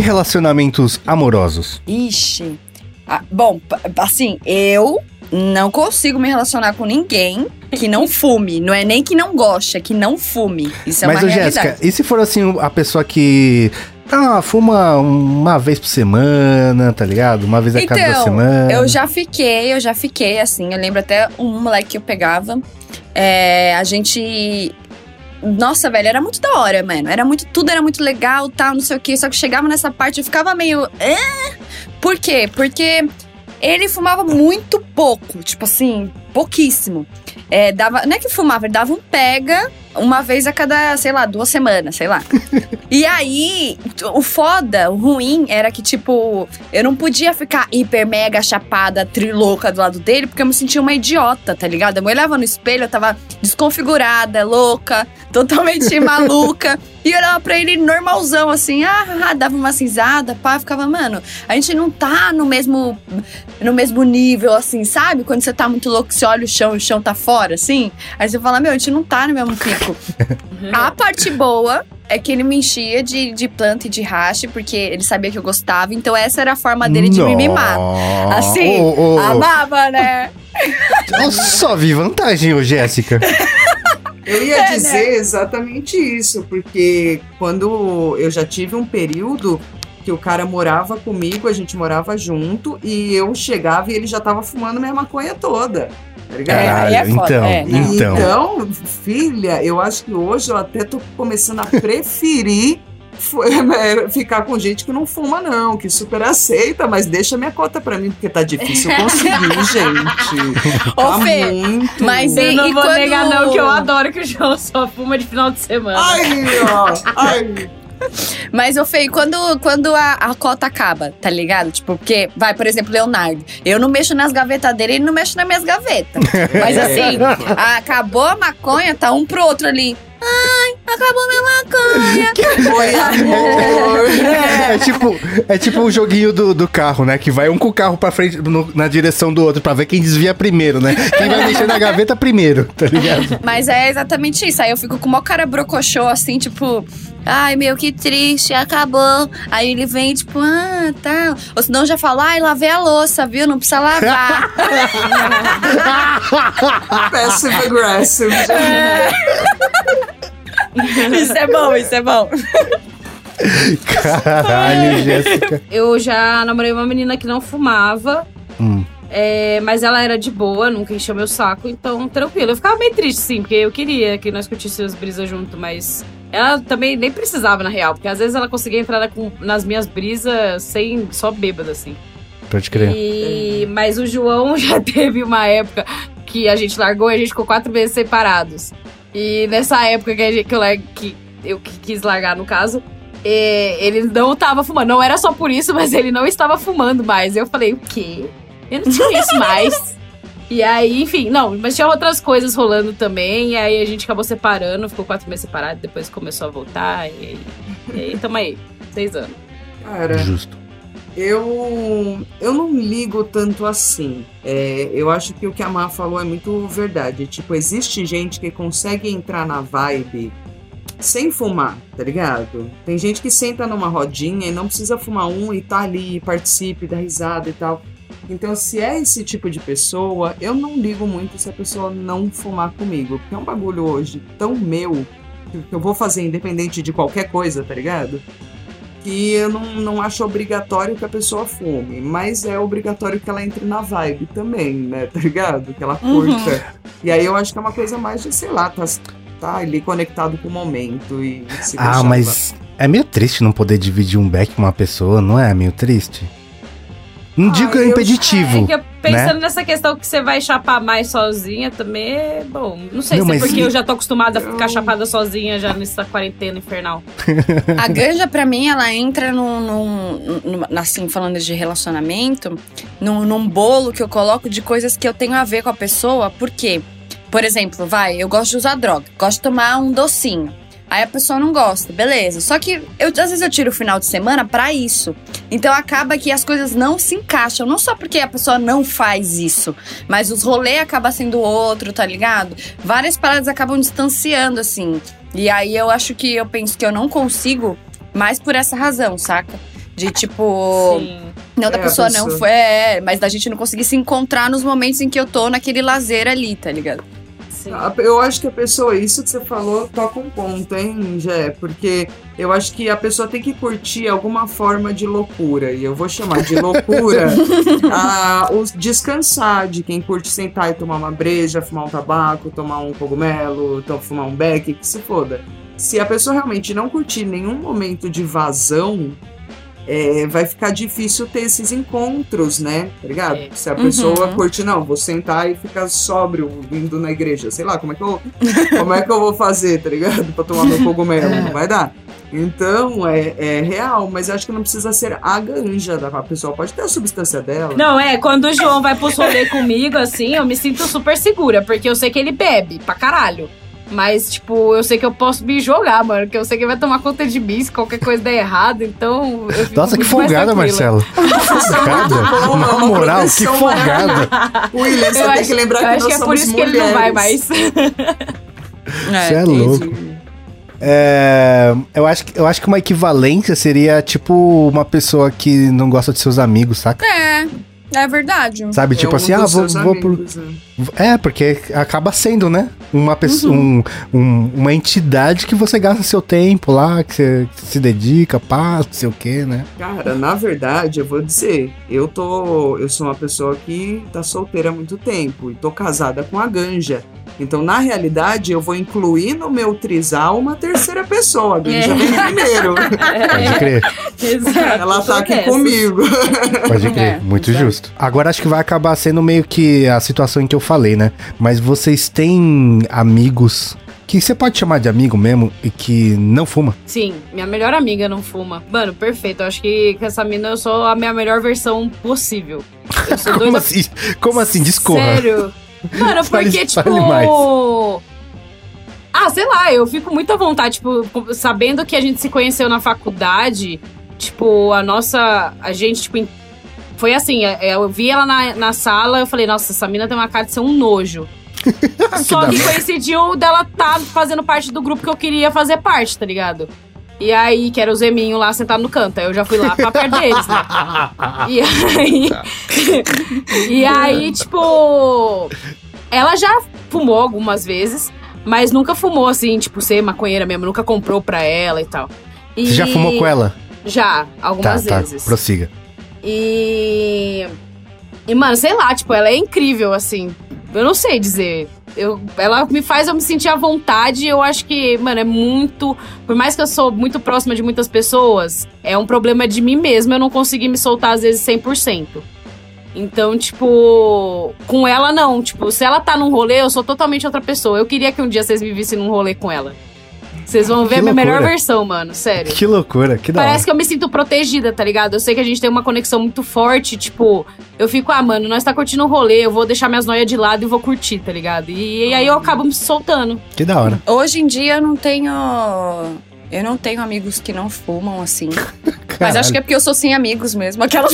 E relacionamentos amorosos? Ixi. Ah, bom, assim, eu não consigo me relacionar com ninguém que não fume. Não é nem que não goste, é que não fume. Isso é Mas, uma ô, realidade. Jéssica, e se for assim, a pessoa que. Ah, fuma uma vez por semana, tá ligado? Uma vez a cada duas Então, semanas. Eu já fiquei, eu já fiquei assim. Eu lembro até um moleque que eu pegava. É, a gente. Nossa, velho, era muito da hora, mano. Era muito, tudo era muito legal, tal, não sei o quê. Só que chegava nessa parte eu ficava meio. "Ah?" Por quê? Porque ele fumava muito pouco, tipo assim, pouquíssimo. É, dava, não é que fumava, ele dava um pega uma vez a cada, sei lá, duas semanas, sei lá. [laughs] e aí, o foda, o ruim era que, tipo, eu não podia ficar hiper mega chapada, trilouca do lado dele, porque eu me sentia uma idiota, tá ligado? Eu olhava no espelho, eu tava desconfigurada, louca, [laughs] totalmente maluca. [laughs] E eu olhava pra ele normalzão, assim, ah, dava uma cinzada, pá, ficava, mano, a gente não tá no mesmo no mesmo nível, assim, sabe? Quando você tá muito louco, você olha o chão e o chão tá fora, assim. Aí você fala, meu, a gente não tá no mesmo pico. A parte boa é que ele me enchia de, de planta e de rache, porque ele sabia que eu gostava. Então essa era a forma dele de me mimar. Assim, Ô, ô, ô, Amava, né? eu só vi vantagem, ô Jéssica. Eu ia É, né? dizer exatamente isso, porque quando eu já tive um período que o cara morava comigo, a gente morava junto, e eu chegava e ele já tava fumando minha maconha toda. Tá? É, Caralho, aí é foda, então, é, então. Então, filha, eu acho que hoje eu até tô começando a preferir [laughs] é, ficar com gente que não fuma, não, que super aceita, mas deixa minha cota pra mim, porque tá difícil conseguir, [laughs] gente. Ô, Tá Fê, muito. mas eu E- não e vou quando- negar, não, que eu [laughs] adoro que o João só fuma de final de semana. Ai, ó, ai. [laughs] Mas, ô Fê, quando, quando a, a cota acaba, tá ligado? Tipo, porque, vai, por exemplo, Leonardo. Eu não mexo nas gavetas dele, ele não mexe nas minhas gavetas. [laughs] Mas assim, acabou a maconha, tá um pro outro ali. Ai, acabou minha maconha. Oi, [laughs] amor. É, tipo, é tipo o joguinho do, do carro, né? Que vai um com o carro pra frente, no- na direção do outro, pra ver quem desvia primeiro, né? Quem vai mexer na gaveta primeiro, tá ligado? Mas é exatamente isso. Aí eu fico com uma cara brocochô, assim, tipo... Ai, meu, que triste, acabou. Aí ele vem, tipo, ah, tá. Ou senão já fala, ai, lavei a louça, viu? Não precisa lavar. [laughs] Passive aggressive. [laughs] isso é bom, isso é bom. Caralho, [laughs] Jéssica. Eu já namorei uma menina que não fumava. Hum. é, mas ela era de boa, nunca encheu meu saco, então tranquilo. Eu ficava meio triste, sim, porque eu queria que nós curtíssemos brisas junto, mas ela também nem precisava, na real, porque às vezes ela conseguia entrar na- com- nas minhas brisas sem só bêbada, assim. Pode crer. E, mas o João [laughs] já teve uma época que a gente largou e a gente ficou quatro meses separados. E nessa época que, a gente, que, eu, que eu que quis largar, no caso, é, ele não tava fumando. Não era só por isso, [laughs] mas ele não estava fumando mais. Eu falei, o quê? Eu não tinha isso mais. E aí, enfim, não, mas tinha outras coisas rolando também. E aí a gente acabou separando, ficou quatro meses separado, depois começou a voltar. E aí, e aí tamo aí, seis anos. Cara, Justo. Eu, eu não ligo tanto assim. É, eu acho que o que a Má falou é muito verdade. Tipo, existe gente que consegue entrar na vibe sem fumar, tá ligado? Tem gente que senta numa rodinha e não precisa fumar um e tá ali, participe, dá risada e tal. Então, se é esse tipo de pessoa, eu não ligo muito se a pessoa não fumar comigo. Porque é um bagulho hoje tão meu, que eu vou fazer independente de qualquer coisa, tá ligado? Que eu não, não acho obrigatório que a pessoa fume, mas é obrigatório que ela entre na vibe também, né? Tá ligado? Que ela Uhum. curta. E aí eu acho que é uma coisa mais de, sei lá, tá, tá ali conectado com o momento e se Ah, mas é meio triste não poder dividir um beck com uma pessoa, não é? Meio triste? Não Ah, digo que é eu- impeditivo. É que eu- pensando né? nessa questão que você vai chapar mais sozinha também é bom. Não sei Não, se é porque e- eu já tô acostumada a ficar Eu- chapada sozinha já nessa quarentena infernal. [laughs] A ganja, pra mim, ela entra num, num- num- assim, falando de relacionamento, num, num bolo que eu coloco de coisas que eu tenho a ver com a pessoa. Por quê? Por exemplo, vai, eu gosto de usar droga, gosto de tomar um docinho. Aí a pessoa não gosta, beleza. Só que eu, às vezes eu tiro o final de semana pra isso. Então acaba que as coisas não se encaixam. Não só porque a pessoa não faz isso, mas os rolês acabam sendo outro, tá ligado? Várias paradas acabam distanciando, assim. E aí eu acho que eu penso que eu não consigo mais por essa razão, saca? De tipo. Sim. Não da É, pessoa, não foi. É, mas da gente não conseguir se encontrar nos momentos em que eu tô naquele lazer ali, tá ligado? Sim. A- Eu acho que a pessoa, isso que você falou, toca um ponto, hein, Jé? Porque eu acho que a pessoa tem que curtir alguma forma de loucura. E eu vou chamar de loucura a, [laughs] os descansar de quem curte sentar e tomar uma breja, fumar um tabaco, tomar um cogumelo, to- fumar um beck, que se foda. Se a pessoa realmente não curtir nenhum momento de vazão, é, vai ficar difícil ter esses encontros, né? Tá ligado? É. Se a pessoa Uhum. curte, não, vou sentar e ficar sóbrio indo na igreja. Sei lá, como é que eu, como é que eu vou fazer, tá ligado? Pra tomar meu cogumelo. Não vai dar. Então, é, é real, mas acho que não precisa ser a ganja da a pessoa. Pode ter a substância dela. Não, é, quando o João vai pros rolê comigo, assim, eu me sinto super segura, porque eu sei que ele bebe pra caralho. Mas, tipo, eu sei que eu posso me jogar, mano, porque eu sei que ele vai tomar conta de mim se qualquer coisa der errado, então. Eu fico Nossa, que folgada. Marcelo. [laughs] Folgada. Na moral, que folgada. [laughs] William, você Eu tem acho, que lembrar eu que acho nós que é por isso que ele não vai mulheres. mais. Você [laughs] é louco. É, eu, acho que, eu acho que uma equivalência seria tipo uma pessoa que não gosta de seus amigos, saca? É, é verdade. Sabe? tipo É um assim, ah, vou, vou pro. né? É, porque acaba sendo, né? Uma pessoa, um, um- uma entidade que você gasta seu tempo lá, que você, se dedica, pá, não sei o quê, né? Cara, na verdade, eu vou dizer, eu tô. Eu sou uma pessoa que tá solteira há muito tempo e tô casada com a ganja. Então, na realidade, eu vou incluir no meu trisal uma terceira pessoa. A ganja É. vem primeiro. [laughs] Pode crer, Exato. Ela tá aqui comigo. pode crer. É, muito exato. Agora acho que vai acabar sendo meio que a situação em que eu falei, né? Mas vocês têm amigos que você pode chamar de amigo mesmo e que não fuma? Sim, minha melhor amiga não fuma. Mano, perfeito. Eu acho que com essa mina eu sou a minha melhor versão possível. [laughs] Como doida. assim? Como assim? Discorra. Sério? Mano, [laughs] porque, tipo. mais. Ah, sei lá, eu fico muito à vontade, tipo, sabendo que a gente se conheceu na faculdade, tipo, a nossa. A gente, tipo, foi assim, é, eu vi ela na, na sala, eu falei, nossa, essa mina tem uma cara de ser um nojo. [laughs] Só que hora. coincidiu dela tá fazendo parte do grupo que eu queria fazer parte, tá ligado? E aí, que era o Zeminho lá sentado no canto. Aí eu já fui lá pra perto deles, né? [laughs] E aí. [laughs] e aí, tipo. Ela já fumou algumas vezes, mas nunca fumou assim, tipo, ser maconheira mesmo. Nunca comprou pra ela e tal. E Você já fumou com ela? Já, Tá, algumas tá. vezes. Prossiga. E. E, mano, sei lá, tipo, ela é incrível, assim. Eu não sei dizer. Eu, ela me faz eu me sentir à vontade. Eu acho que, mano, é muito. Por mais que eu sou muito próxima de muitas pessoas, é um problema de mim mesma eu não conseguir me soltar, às vezes, 100%. Então, tipo, com ela não. Tipo, se ela tá num rolê, eu sou totalmente outra pessoa. Eu queria que um dia vocês me vissem num rolê com ela. Vocês vão ver Que a minha melhor versão, mano, sério. Que loucura, que da Parece hora. que eu me sinto protegida, tá ligado? Eu sei que a gente tem uma conexão muito forte, tipo, eu fico, ah, mano, nós tá curtindo o rolê, eu vou deixar minhas noias de lado e vou curtir, tá ligado? E, e aí eu acabo me soltando. Que da hora. Hoje em dia eu não tenho Eu não tenho amigos que não fumam, assim. [laughs] Mas acho que é porque eu sou sem amigos mesmo. Aquelas.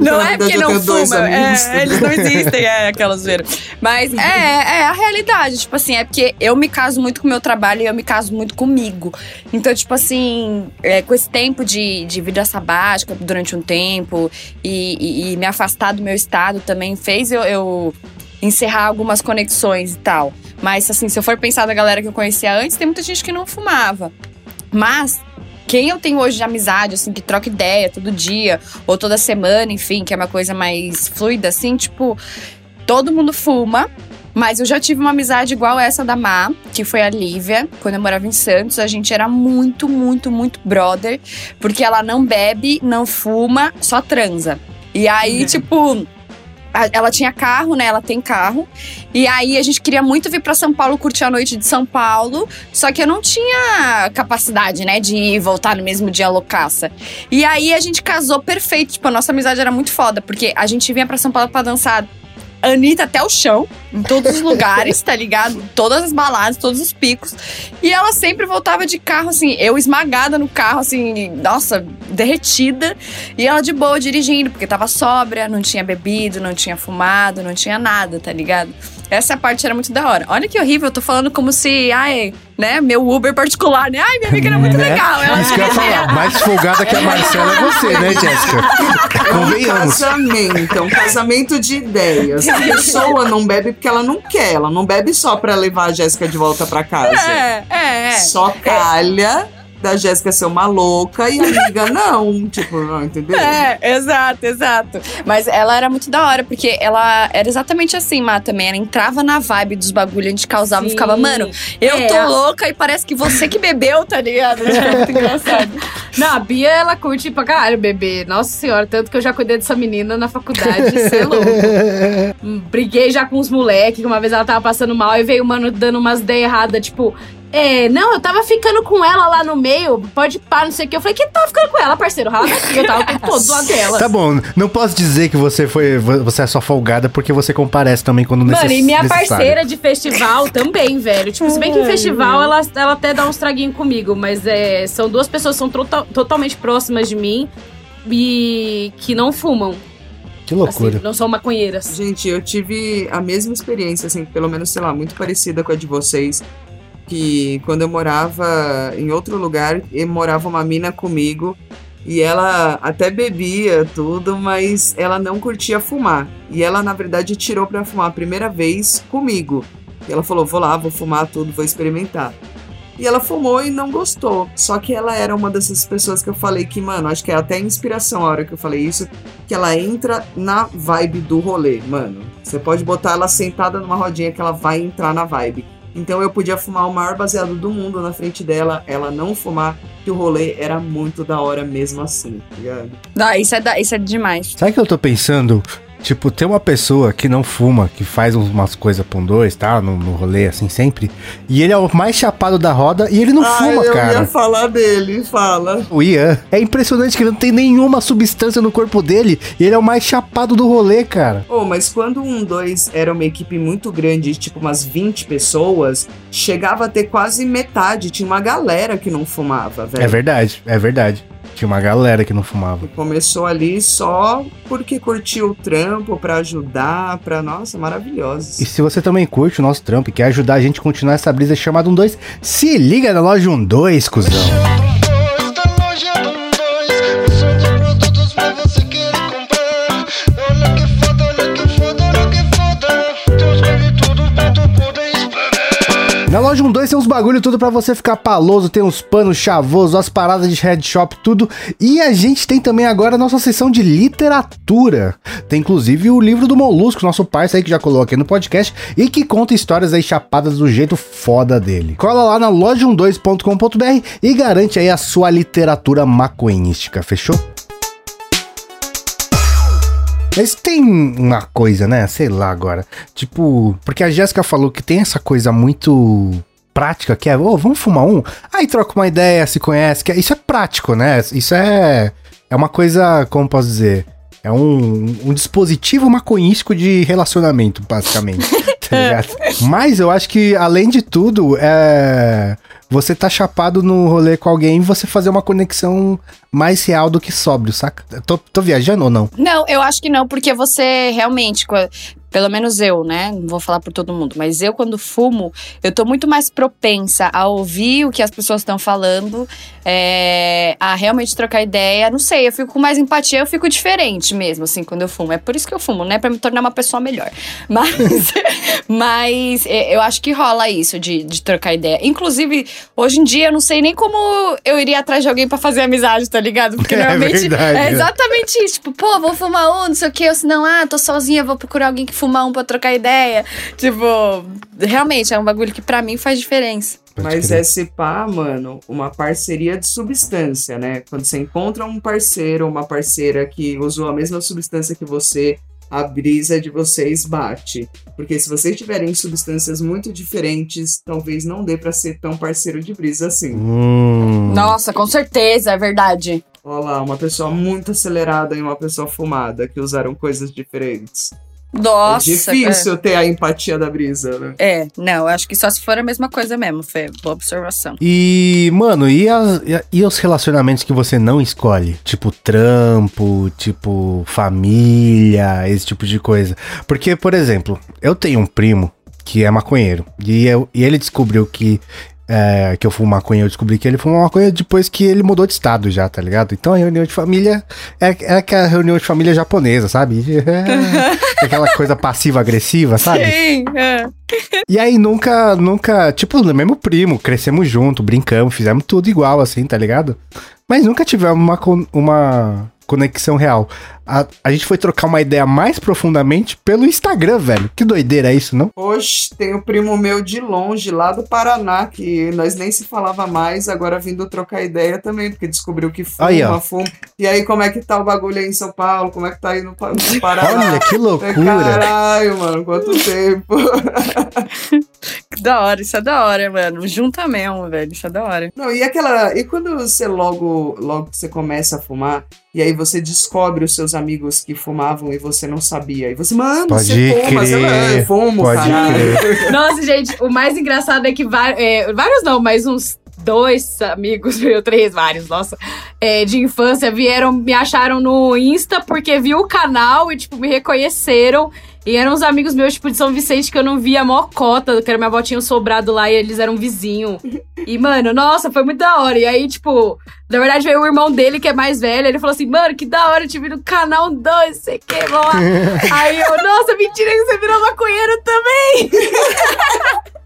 não é porque não fuma. É, eles não existem, é aquelas veiras. Mas é, é a realidade. Tipo assim, é porque eu me caso muito com o meu trabalho e eu me caso muito comigo. Então, tipo assim, é, com esse tempo de, de vida sabática durante um tempo e, e, e me afastar do meu estado também fez eu, eu encerrar algumas conexões e tal. Mas, assim, se eu for pensar da galera que eu conhecia antes, tem muita gente que não fumava. Mas quem eu tenho hoje de amizade, assim, que troca ideia todo dia, ou toda semana, enfim, que é uma coisa mais fluida, assim, tipo, todo mundo fuma. Mas eu já tive uma amizade igual essa da Má, que foi a Lívia, quando eu morava em Santos. A gente era muito, muito, muito brother, porque ela não bebe, não fuma, só transa. E aí, uhum. [laughs] tipo, ela tinha carro, né? Ela tem carro. E aí a gente queria muito vir para São Paulo curtir a noite de São Paulo, só que eu não tinha capacidade, né, de ir voltar no mesmo dia loucaça. E aí a gente casou perfeito, tipo, a nossa amizade era muito foda, porque a gente vinha para São Paulo para dançar Anitta até o chão, em todos os lugares, tá ligado? Todas as baladas, todos os picos. E ela sempre voltava de carro, assim, eu esmagada no carro, assim, nossa, derretida. E ela de boa dirigindo, porque tava sóbria, não tinha bebido, não tinha fumado, não tinha nada, tá ligado? Essa parte era muito da hora. Olha que horrível, eu tô falando como se, ai, né, meu Uber particular, né? Ai, minha amiga era muito né? legal. Ela Isso que eu ia falar. Mais folgada que a Marcela é você, né, Jéssica? Convenhamos. É um casamento, é um casamento de ideias. A pessoa não bebe porque ela não quer. Ela não bebe só pra levar a Jéssica de volta pra casa. É, é, é. Só calha da Jéssica ser uma louca e a amiga [laughs] não, tipo, não, entendeu? É, exato, exato. Mas ela era muito da hora, porque ela era exatamente assim, Má, também. Ela entrava na vibe dos bagulho, a gente causava e ficava, mano, eu é. tô louca e parece que você que bebeu, tá ligado? Tipo, é muito engraçado. [laughs] Não, a Bia, ela curte pra caralho beber. Nossa senhora, tanto que eu já cuidei dessa menina na faculdade, você é louco. [laughs] Briguei já com os moleques, que uma vez ela tava passando mal e veio o mano dando umas ideias erradas, tipo, é, não, eu tava ficando com ela lá no meio, pode pá, não sei o que. Eu falei, que tava ficando com ela, parceiro? Rala eu tava o tempo todo do lado dela. Tá bom, não posso dizer que você foi, você é só folgada porque você comparece também quando necessário. Mano, e minha parceira de festival também, velho. Tipo, se bem que em festival ela, ela até dá uns traguinhos comigo, mas é, são duas pessoas que são to totalmente próximas de mim e que não fumam. Que loucura. Assim, não são maconheiras. Gente, eu tive a mesma experiência, assim, pelo menos, sei lá, muito parecida com a de vocês que quando eu morava em outro lugar, morava uma mina comigo e ela até bebia tudo, mas ela não curtia fumar. E ela, na verdade, tirou para fumar a primeira vez comigo. E ela falou: vou lá, vou fumar tudo, vou experimentar. E ela fumou e não gostou. Só que ela era uma dessas pessoas que eu falei que, mano, acho que é até inspiração a hora que eu falei isso, que ela entra na vibe do rolê, mano. Você pode botar ela sentada numa rodinha que ela vai entrar na vibe. Então eu podia fumar o maior baseado do mundo na frente dela, ela não fumar, que o rolê era muito da hora mesmo assim, tá ligado? Não, isso é, da, isso é demais. Sabe o que eu tô pensando? Tipo, tem uma pessoa que não fuma, que faz umas coisas com dois, tá? No, no rolê, assim, sempre. E ele é o mais chapado da roda e ele não ah, fuma, eu cara. Eu ia falar dele, fala. O Ian. É impressionante que ele não tem nenhuma substância no corpo dele e ele é o mais chapado do rolê, cara. Oh, mas quando um dois era uma equipe muito grande, tipo umas 20 pessoas, chegava a ter quase metade. Tinha uma galera que não fumava, velho. É verdade, é verdade. Tinha uma galera que não fumava. Começou ali só porque curtiu o trampo, para ajudar, pra. Nossa, maravilhoso. E se você também curte o nosso trampo e quer ajudar a gente a continuar essa brisa chamada 12, se liga na loja 12, cuzão. Na loja 12 tem uns bagulho tudo para você ficar paloso, tem uns panos chavosos, as paradas de headshop, tudo. E a gente tem também agora a nossa sessão de literatura. Tem inclusive o livro do Molusco, nosso parceiro aí que já colocou aqui no podcast e que conta histórias aí chapadas do jeito foda dele. Cola lá na loja12.com.br e garante aí a sua literatura maconhística, fechou? Mas tem uma coisa, né? Sei lá agora. Tipo, porque a Jéssica falou que tem essa coisa muito prática que é, ô, oh, vamos fumar um? Aí troca uma ideia, se conhece, que é, isso é prático, né? Isso é é uma coisa, como posso dizer, é um, um dispositivo maconhístico de relacionamento, basicamente. [laughs] tá? Mas eu acho que, além de tudo, é você tá chapado no rolê com alguém e você fazer uma conexão mais real do que sóbrio, saca? Tô, tô viajando ou não? Não, eu acho que não, porque você realmente, pelo menos eu, né? Não vou falar por todo mundo, mas eu, quando fumo, eu tô muito mais propensa a ouvir o que as pessoas estão falando, é, a realmente trocar ideia. Não sei, eu fico com mais empatia, eu fico diferente mesmo, assim, quando eu fumo. É por isso que eu fumo, né? Pra me tornar uma pessoa melhor. [laughs] Mas, mas é, eu acho que rola isso de, de trocar ideia. Inclusive, hoje em dia, eu não sei nem como eu iria atrás de alguém pra fazer amizade, tá ligado? Porque É normalmente verdade, é exatamente isso. Tipo, pô, vou fumar um, não sei o quê. Ou se não, ah, tô sozinha, vou procurar alguém que fuma um pra trocar ideia. Tipo, realmente, é um bagulho que pra mim faz diferença. Mas é se pá, mano, uma parceria de substância, né? Quando você encontra um parceiro ou uma parceira que usou a mesma substância que você, a brisa de vocês bate. Porque se vocês tiverem substâncias muito diferentes, talvez não dê pra ser tão parceiro de brisa assim. Hum. Nossa, com certeza, é verdade. Olha lá, uma pessoa muito acelerada e uma pessoa fumada, que usaram coisas diferentes. Nossa. é difícil ter a empatia da brisa, né? É, não, acho que só se for a mesma coisa mesmo, Fê. Boa observação. E, mano, e, as- e a- e os relacionamentos que você não escolhe? Tipo, trampo, tipo, família, esse tipo de coisa. Porque, por exemplo, eu tenho um primo que é maconheiro. E, eu- e ele descobriu que. É, que eu fumo maconha, eu descobri que ele fuma maconha depois que ele mudou de estado já, tá ligado? Então a reunião de família é, é aquela reunião de família japonesa, sabe? [laughs] É aquela coisa passiva-agressiva, sabe? Sim, é. E aí nunca, nunca, tipo, no mesmo primo, crescemos junto, brincamos, fizemos tudo igual, assim, tá ligado? Mas nunca tivemos uma, uma conexão real. A, a gente foi trocar uma ideia mais profundamente pelo Instagram, velho. Que doideira é isso, não? Oxe, tem o primo meu de longe, lá do Paraná, que nós nem se falava mais, agora vindo trocar ideia também, porque descobriu que fuma, Aí, ó. fuma. E aí, como é que tá o bagulho aí em São Paulo? Como é que tá aí no, no Paraná? Olha, que [laughs] loucura. Caralho, mano, quanto tempo. Que [laughs] da hora, isso é da hora, mano. Junta mesmo, velho. Isso é da hora. Não, e aquela. E quando você logo, logo que você começa a fumar, e aí você descobre os seus amigos que fumavam e você não sabia. E você, mano, Pode você fuma, crer, você não, eu fumo, pode caralho. Nossa, gente, o mais engraçado é que é, vários não, mas uns dois amigos, [laughs] meu, três, vários, nossa, é, de infância vieram, me acharam no Insta porque viu o canal e, tipo, me reconheceram. E eram uns amigos meus, tipo, de São Vicente, que eu não via a maior cota, que era minha avó tinha um sobrado lá e eles eram vizinho. E, mano, nossa, foi muito da hora. E aí, tipo, na verdade veio o irmão dele, que é mais velho, ele falou assim, mano, que da hora, eu te vi no canal 2, sei que, vamos lá. [laughs] aí eu, nossa, mentira que você virou maconheiro também. [laughs]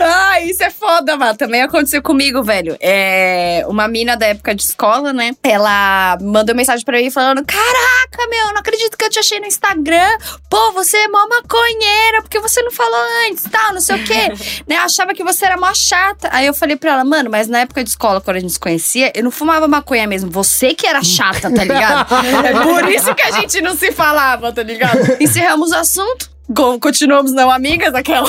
Ah, isso é foda, mano. Também aconteceu comigo, velho. É, uma mina da época de escola, né? Ela mandou mensagem pra mim falando: Caraca, meu, não acredito que eu te achei no Instagram. Pô, você é mó maconheira, porque você não falou antes, tal, não sei o quê. [laughs] né? Eu achava que você era mó chata. Aí eu falei pra ela, mano, mas na época de escola, quando a gente se conhecia, eu não fumava maconha mesmo. Você que era chata, tá ligado? [laughs] é por isso que a gente não se falava, tá ligado? [laughs] Encerramos o assunto. Continuamos não amigas, aquela.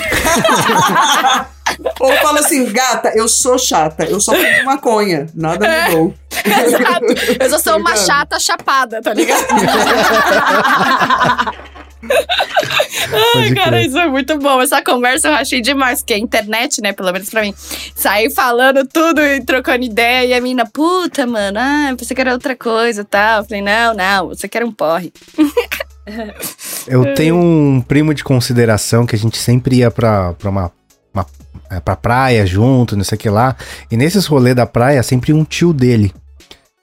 Ou fala assim, gata, eu sou chata, eu só fumo maconha, nada mudou. Exato. Eu só sou uma Obrigado. chata chapada, tá ligado? [laughs] Ai, cara, isso é muito bom. Essa conversa eu achei demais, porque a internet, né, pelo menos pra mim, sair falando tudo e trocando ideia. E a menina, puta, mano, ah, pensei que era outra coisa e tal. Eu falei, não, não, você quer um porre. [laughs] Eu tenho um primo de consideração que a gente sempre ia pra, pra uma. uma é, pra praia junto, não sei o que lá. E nesses rolês da praia, sempre um tio dele.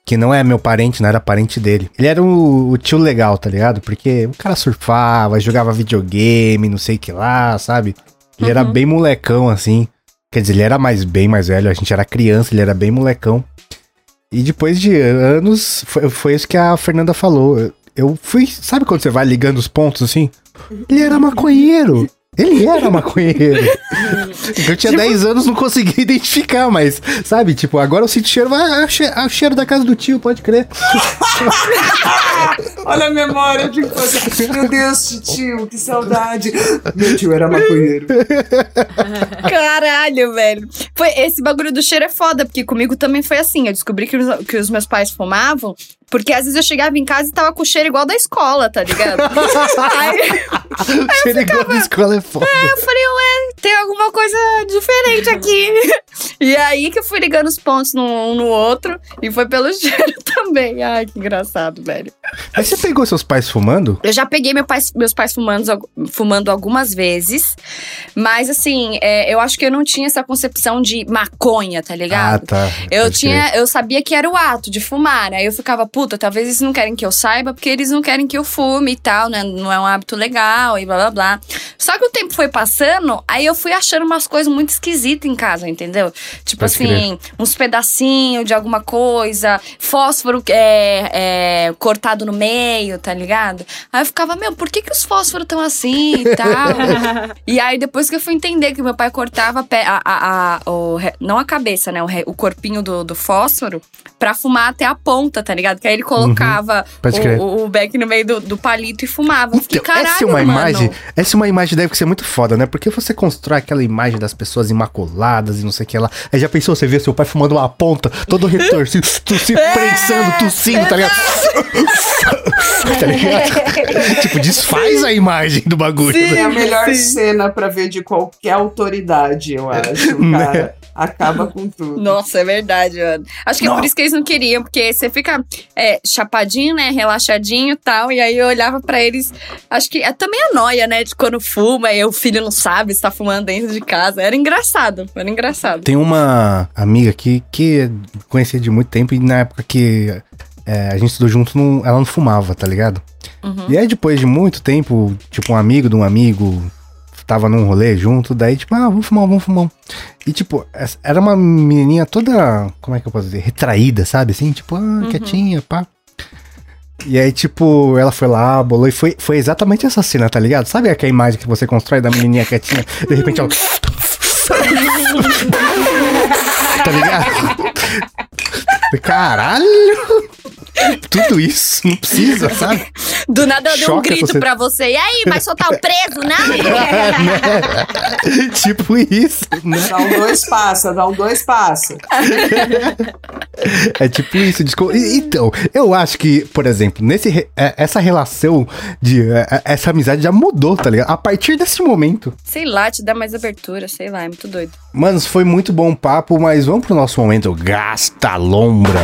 Que não é meu parente, não era parente dele. Ele era o, o tio legal, tá ligado? Porque o cara surfava, jogava videogame, não sei o que lá, sabe? Ele era bem molecão, assim. Quer dizer, ele era mais bem mais velho, a gente era criança, ele era bem molecão. E depois de anos, foi, foi isso que a Fernanda falou. Eu- fui. Sabe quando você vai ligando os pontos assim? Ele era maconheiro. Ele era maconheiro. [laughs] eu tinha 10 anos, não conseguia identificar, mas, sabe, tipo, agora eu sinto cheiro, ah, é o che- é o cheiro da casa do tio, pode crer. [laughs] Olha a memória de infância. Meu Deus, tio, que saudade. Meu tio era maconheiro. [laughs] Caralho, velho. Foi, esse bagulho do cheiro é foda, porque comigo também foi assim. Eu descobri que os, que os meus pais fumavam Porque às vezes eu chegava em casa e tava com o cheiro igual da escola, tá ligado? [laughs] Aí Cheiro igual da escola é foda. eu falei, ué, tem alguma coisa diferente aqui. E aí que eu fui ligando os pontos num um no outro e foi pelo [laughs] cheiro também. Ai, que engraçado, velho. Aí você pegou seus pais fumando? Eu já peguei meu pais- meus pais fumando, fumando algumas vezes, mas assim, é, eu acho que eu não tinha essa concepção de maconha, tá Ah, ligado? tá. Eu Pode tinha, crer. eu sabia que era o ato de fumar, né? Aí eu ficava, puta, talvez eles não querem que eu saiba, porque eles não querem que eu fume e tal, né? Não é um hábito legal e blá blá blá. Só que o tempo foi passando, aí eu fui achando umas coisas muito esquisitas em casa, entendeu? Tipo Pode assim, uns pedacinhos de alguma coisa, fósforo é, é, cortado no meio, tá ligado? Aí eu ficava, meu, por que, que os fósforos estão assim e [laughs] tal? E aí, depois que eu fui entender que meu pai cortava a, a- a- o não a cabeça, né? O, o corpinho do, do fósforo pra fumar até a ponta, tá ligado? Que aí ele colocava Uhum. O, o, beck no meio do, do palito e fumava. Então, caralho, essa é uma mano. imagem, essa é uma imagem deve ser muito foda, né? Porque você constrói aquela imagem das pessoas imaculadas e não sei o que lá. Aí já pensou, você vê seu pai fumando uma ponta, todo retorcido, [laughs] se É, prensando, tossindo, tá ligado? [laughs] tá ligado? [laughs] tipo, desfaz a imagem do bagulho. É né? a melhor Sim. cena pra ver de qualquer autoridade, eu acho, Né? cara. Acaba com tudo. Nossa, é verdade, mano. Acho que é por isso que eles não queriam, porque você fica é, chapadinho, né? Relaxadinho e tal. E aí eu olhava pra eles. Acho que é também a noia, né? De quando fuma e o filho não sabe se tá fumando dentro de casa. Era engraçado, era engraçado. Tem uma amiga aqui que conhecia de muito tempo e na época que é, a gente estudou junto, não- ela não fumava, tá ligado? Uhum. E aí depois de muito tempo, tipo, um amigo de um amigo tava num rolê junto, daí tipo, ah, vamos fumar, vamos fumar. E tipo, era uma menininha toda, como é que eu posso dizer, retraída, sabe? Assim, tipo, ah, quietinha, pá. E aí, tipo, ela foi lá, bolou e foi, foi exatamente essa cena, tá ligado? Sabe aquela imagem que você constrói da menininha quietinha? De repente ela. [laughs] tá ligado? Caralho! Tudo isso, não precisa, sabe? Do nada eu dei um grito você. pra você. E aí, vai soltar o preso, não? [laughs] Né? tipo isso, né? Dá um dois passa, dá um dois passa. É tipo isso. desco- Então, eu acho que, por exemplo, nesse, re- é, essa relação de. é, é, Essa amizade já mudou, tá ligado? A partir desse momento. sei lá, te dá mais abertura, sei lá, é muito doido. Manos, foi muito bom o papo, mas vamos pro nosso momento Gasta Lombra.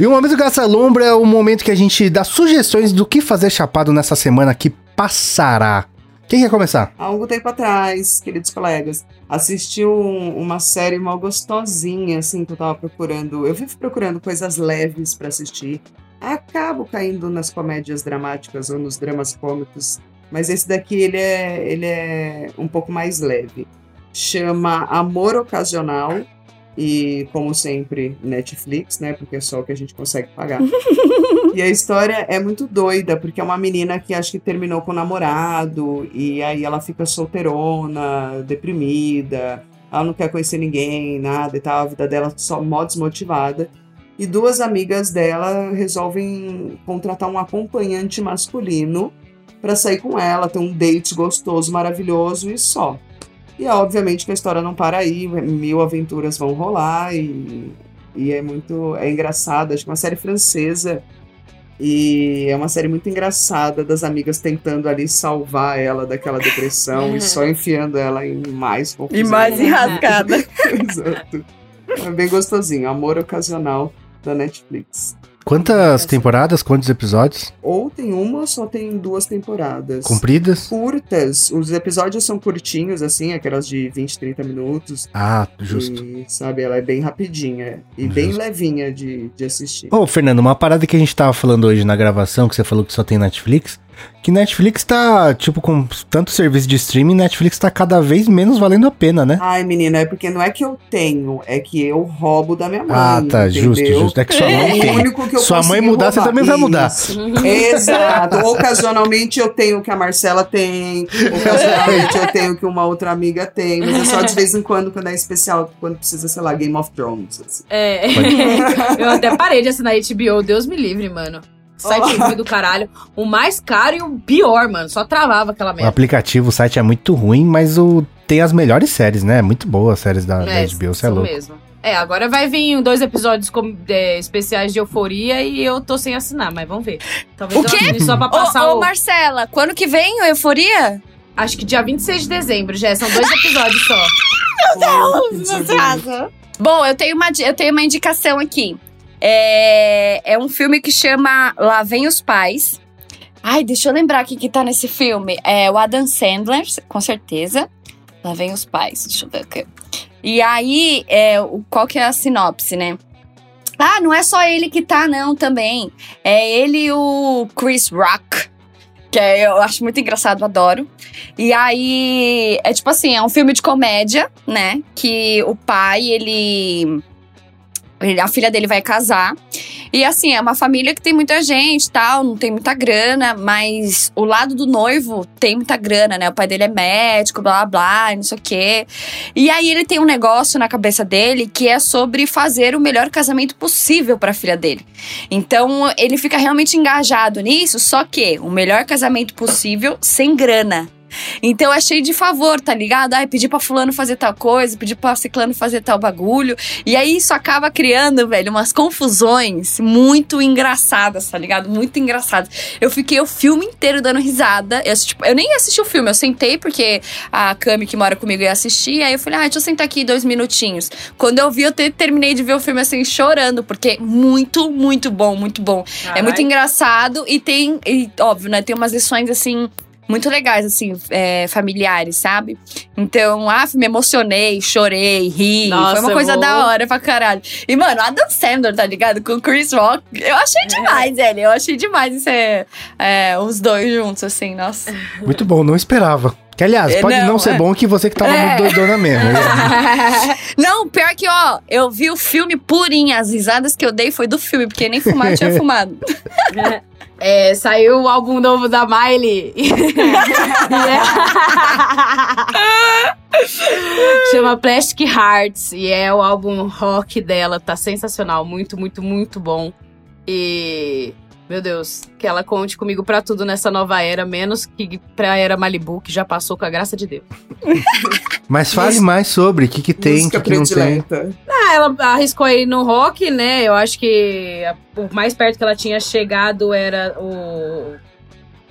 E o momento Gasta Lombra é o momento que a gente dá sugestões do que fazer chapado nessa semana que passará. Quem quer começar? Há algum tempo atrás, queridos colegas, assisti um- uma série mal gostosinha, assim, que eu tava procurando. Eu vivo procurando coisas leves pra assistir. Acabo caindo nas comédias dramáticas ou nos dramas cômicos, mas esse daqui, ele é, ele é um pouco mais leve. Chama Amor Ocasional e, como sempre, Netflix, né? Porque é só o que a gente consegue pagar. [laughs] E a história é muito doida, porque é uma menina que acho que terminou com o namorado, e aí ela fica solteirona, deprimida, ela não quer conhecer ninguém, nada e tal, a vida dela só mó desmotivada. E duas amigas dela resolvem contratar um acompanhante masculino para sair com ela, ter um date gostoso, maravilhoso e só. E obviamente que a história não para aí, mil aventuras vão rolar e, e é muito é engraçado, acho que é uma série francesa e é uma série muito engraçada das amigas tentando ali salvar ela daquela depressão e só [laughs] enfiando ela em mais confusão. E mais enrascada. [laughs] Exato. É bem gostosinho. Amor Ocasional da Netflix. Quantas temporadas, quantos episódios? Ou tem uma ou só tem duas temporadas. Compridas? Curtas. Os episódios são curtinhos, assim, aquelas de 20, 30 minutos. Ah, justo. E, sabe, ela é bem rapidinha e bem levinha de, de assistir. Ô, Fernando, uma parada que a gente tava falando hoje na gravação, que você falou que só tem Netflix, que Netflix tá, tipo, com tanto serviço de streaming, Netflix tá cada vez menos valendo a pena, né? Ai, menina, é porque não é que eu tenho, é que eu roubo da minha mãe. Ah, tá, entendeu? justo, justo. É que sua É mãe o tem. único que eu Sua mãe mudar, você roubar. também vai mudar. Isso. Exato. Ocasionalmente eu tenho o que a Marcela tem, ocasionalmente eu tenho o que uma outra amiga tem, mas é só de vez em quando, quando é especial, quando precisa, sei lá, Game of Thrones. assim. É. Eu até parei de assinar HBO, Deus me livre, mano. Site ruim do caralho. O mais caro e o pior, mano. Só travava aquela O merda. aplicativo, o site é muito ruim, mas o tem as melhores séries, né? Muito boas as séries da, da É, HBO, você é louco. mesmo. É, agora vai vir dois episódios com- é, especiais de euforia e eu tô sem assinar, mas vamos ver. Talvez O eu quê? só pra passar Ô, ô, o. Marcela, quando que vem o Euforia? Acho que dia 26 de dezembro, já são dois episódios só. [laughs] Bom, eu tenho uma, eu tenho uma indicação aqui. É, é um filme que chama Lá Vem os Pais. Ai, deixa eu lembrar o que que tá nesse filme. É o Adam Sandler, com certeza. Lá Vem os Pais, deixa eu ver aqui. E aí, é, o- qual que é a sinopse, né? Ah, não é só ele que tá, não, também. É ele e o Chris Rock. Que é- eu acho muito engraçado, adoro. E aí, é tipo assim, é um filme de comédia, né? Que o pai, ele. A filha dele vai casar. E assim, é uma família que tem muita gente tal, não tem muita grana, mas o lado do noivo tem muita grana, né? O pai dele é médico, blá blá, não sei o quê. E aí ele tem um negócio na cabeça dele que é sobre fazer o melhor casamento possível pra filha dele. Então ele fica realmente engajado nisso, só que o melhor casamento possível sem grana. Então é cheio de favor, tá ligado? Ai, pedir pra fulano fazer tal coisa, pedir pra ciclano fazer tal bagulho. E aí isso acaba criando, velho, umas confusões muito engraçadas, tá ligado? Muito engraçadas. Eu fiquei o filme inteiro dando risada. Eu, assisti- eu nem assisti o filme, eu sentei porque a Cami que mora comigo ia assistir. Aí eu falei, ah, deixa eu sentar aqui dois minutinhos. Quando eu vi, eu te- terminei de ver o filme assim, chorando, porque muito, muito bom, muito bom. É muito engraçado e tem, e, óbvio, né? Tem umas lições assim. Muito legais, assim, é, familiares, sabe? Então, ah, me emocionei, chorei, ri. Nossa, foi uma coisa vou- da hora pra caralho. E, mano, Adam Sandler, tá ligado? Com o Chris Rock. Eu achei demais, ele. Eu achei demais isso é, é, os dois juntos, assim, nossa. Muito bom, não esperava. Que, aliás, É, pode não, não, ser é. bom que você que tava É. muito doidona mesmo. [laughs] Não, pior que, ó, eu vi o filme purinho. As risadas que eu dei foi do filme, porque nem fumar eu tinha [laughs] fumado. [laughs] É, saiu o álbum novo da Miley. [laughs] [laughs] Chama Plastic Hearts e é o álbum rock dela. Tá sensacional, muito, muito, muito bom. E meu Deus, que ela conte comigo pra tudo nessa nova era, menos que pra era Malibu, que já passou com a graça de Deus. [laughs] Mas fale mais sobre o que, que tem, o que, que não tem. Ah, ela arriscou aí no rock, né? Eu acho que a- o mais perto que ela tinha chegado era o.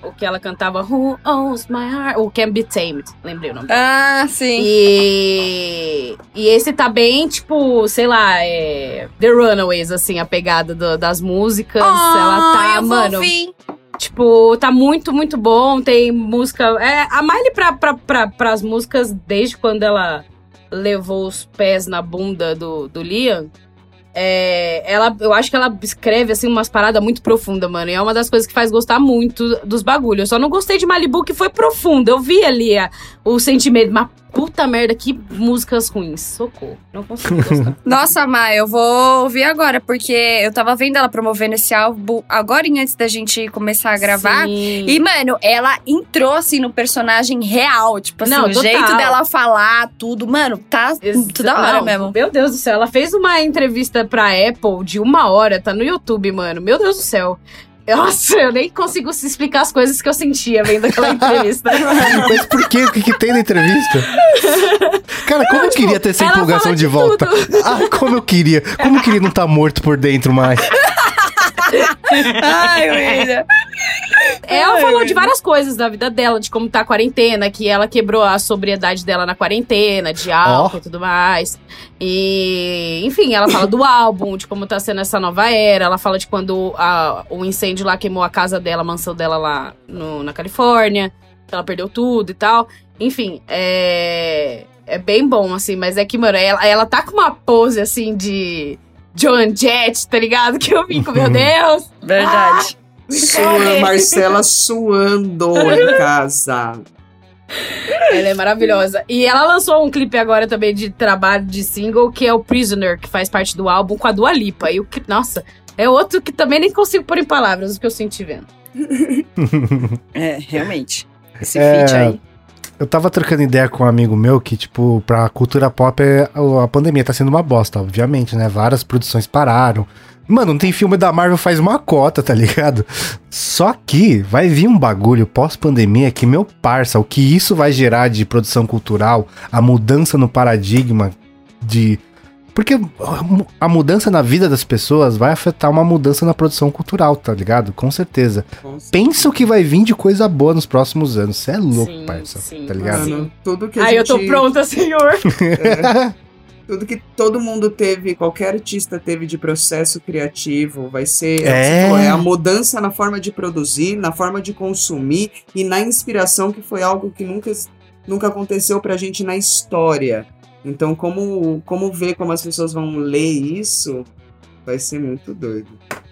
O que ela cantava Who Owns My Heart? O Can Be Tamed. Lembrei o nome. Ah, sim. E, e esse tá bem, tipo, sei lá, é, The Runaways, assim, a pegada do- das músicas. ela tá, mano, ouvir. tipo, tá muito, muito bom. Tem música. É, a Miley pra, pra, pra, pras músicas, desde quando ela levou os pés na bunda do, do Liam. É, ela, eu acho que ela escreve assim umas paradas muito profundas, mano. E é uma das coisas que faz gostar muito dos bagulhos. Eu só não gostei de Malibu, que foi profundo. Eu vi ali a- o sentimento, mas puta merda, que músicas ruins. Socorro. Não consigo gostar. [laughs] Nossa, Má, eu vou ouvir agora, porque eu tava vendo ela promovendo esse álbum agora antes da gente começar a gravar. Sim. E, mano, ela entrou, assim, no personagem real. Tipo assim, Não, o total. jeito dela falar, tudo. Mano, tá muito da hora Não, mesmo. Meu Deus do céu, ela fez uma entrevista pra Apple de uma hora, tá no YouTube, mano. Meu Deus do céu. Nossa, eu nem consigo se explicar as coisas que eu sentia vendo aquela entrevista. [laughs] Mas por quê? O que, que tem na entrevista? Cara, como eu queria ter essa empolgação de, de volta. Ah, como eu queria. Como eu queria não estar morto por dentro mais. Ai, William. Ela Ai, falou de várias coisas da vida dela, de como tá a quarentena, que ela quebrou a sobriedade dela na quarentena, de álcool e tudo mais. E, enfim, ela fala do álbum, de como tá sendo essa nova era. Ela fala de quando a- o incêndio lá queimou a casa dela, a mansão dela lá no- na Califórnia. Ela perdeu tudo e tal. Enfim, é. É bem bom, assim, mas é que, mano, ela, ela tá com uma pose, assim, de Joan Jett, tá ligado? Que eu fico, meu [laughs] Deus! Verdade. Sua Marcela suando em [laughs] casa. Ela é maravilhosa. E ela lançou um clipe agora também de trabalho de single, que é o Prisoner, que faz parte do álbum com a Dua Lipa. E o que, nossa, é outro que também nem consigo pôr em palavras o que eu senti vendo. [laughs] É, realmente. Esse É. feat aí. Eu tava trocando ideia com um amigo meu que, tipo, pra cultura pop, é- a pandemia tá sendo uma bosta, obviamente, né? Várias produções pararam, Mano, não tem filme da Marvel faz uma cota, tá ligado? Só que vai vir um bagulho pós-pandemia que, meu parça, o que isso vai gerar de produção cultural, a mudança no paradigma de. Porque a mudança na vida das pessoas vai afetar uma mudança na produção cultural, tá ligado? Com certeza. Com certeza. Pensa o que vai vir de coisa boa nos próximos anos. Você é louco, Sim, parça. sim. Tá ligado? Mano, tudo que a Ai, eu gente... tô pronta, senhor. [laughs] Tudo que todo mundo teve, qualquer artista teve de processo criativo, vai ser É. falou, é a mudança na forma de produzir, na forma de consumir e na inspiração, que foi algo que nunca, nunca aconteceu pra gente na história. Então, como, como ver como as pessoas vão ler isso, vai ser muito doido.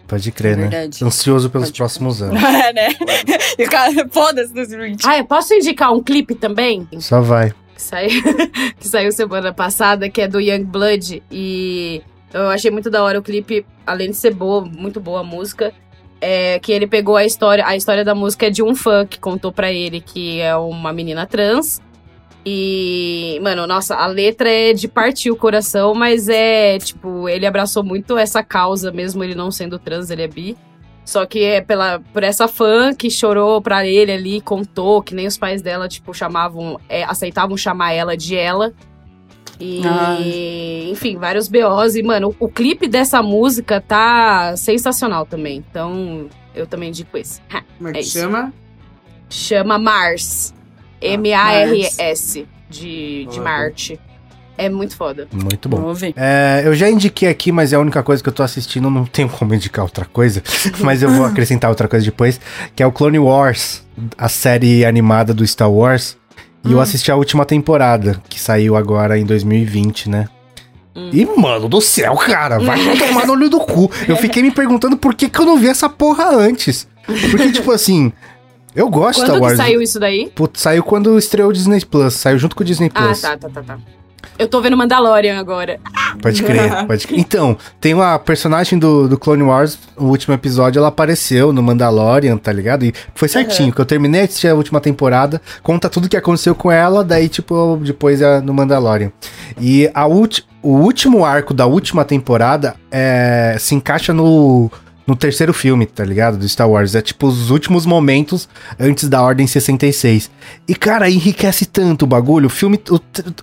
Pode crer, né? Verdade. Ansioso pelos Pode próximos anos. [laughs] É, né? [laughs] E foda-se 2020. Ah, eu posso indicar um clipe também? Só vai. Saiu, [laughs] que saiu semana passada, que é do Young Blood. E eu achei muito da hora o clipe, além de ser boa, muito boa a música. É que ele pegou a história. A história da música é de um fã que contou pra ele que é uma menina trans. E, mano, nossa, a letra é de partir o coração, mas é, tipo, ele abraçou muito essa causa, mesmo ele não sendo trans, ele é bi. Só que é pela, por essa fã que chorou pra ele ali, contou que nem os pais dela, tipo, chamavam, é, aceitavam chamar ela de ela. E, Ai. enfim, vários BOs. E, mano, o, o clipe dessa música tá sensacional também. Então, eu também indico esse. Ha, Como é É que isso. chama? Chama Mars. M-A-R-S. De, de. Marte. É muito foda. Muito bom. Vamos ver. É, eu já indiquei aqui, mas é a única coisa que eu tô assistindo, não tenho como indicar outra coisa, [laughs] mas eu vou acrescentar outra coisa depois, que é o Clone Wars, a série animada do Star Wars. E eu assisti a última temporada, que saiu agora em 2020, né? Hum. E, mano do céu, cara, vai [laughs] tomar no olho do cu. Eu fiquei me perguntando por que, que eu não vi essa porra antes. Porque, tipo assim, eu gosto de Quando Star Wars. saiu isso daí? Putz, saiu quando estreou o Disney Plus, saiu junto com o Disney Ah, Plus. tá, tá, tá, tá. Eu tô vendo Mandalorian agora. Pode crer, [laughs] pode crer. Então, tem uma personagem do, do Clone Wars, no último episódio, ela apareceu no Mandalorian, tá ligado? E foi certinho, que eu terminei de assistir a última temporada, conta tudo que aconteceu com ela, daí, tipo, depois é no Mandalorian. E a ulti, o último arco da última temporada é, se encaixa no, no terceiro filme, tá ligado? Do Star Wars. É tipo os últimos momentos antes da Ordem 66. E, cara, enriquece tanto o bagulho. O filme.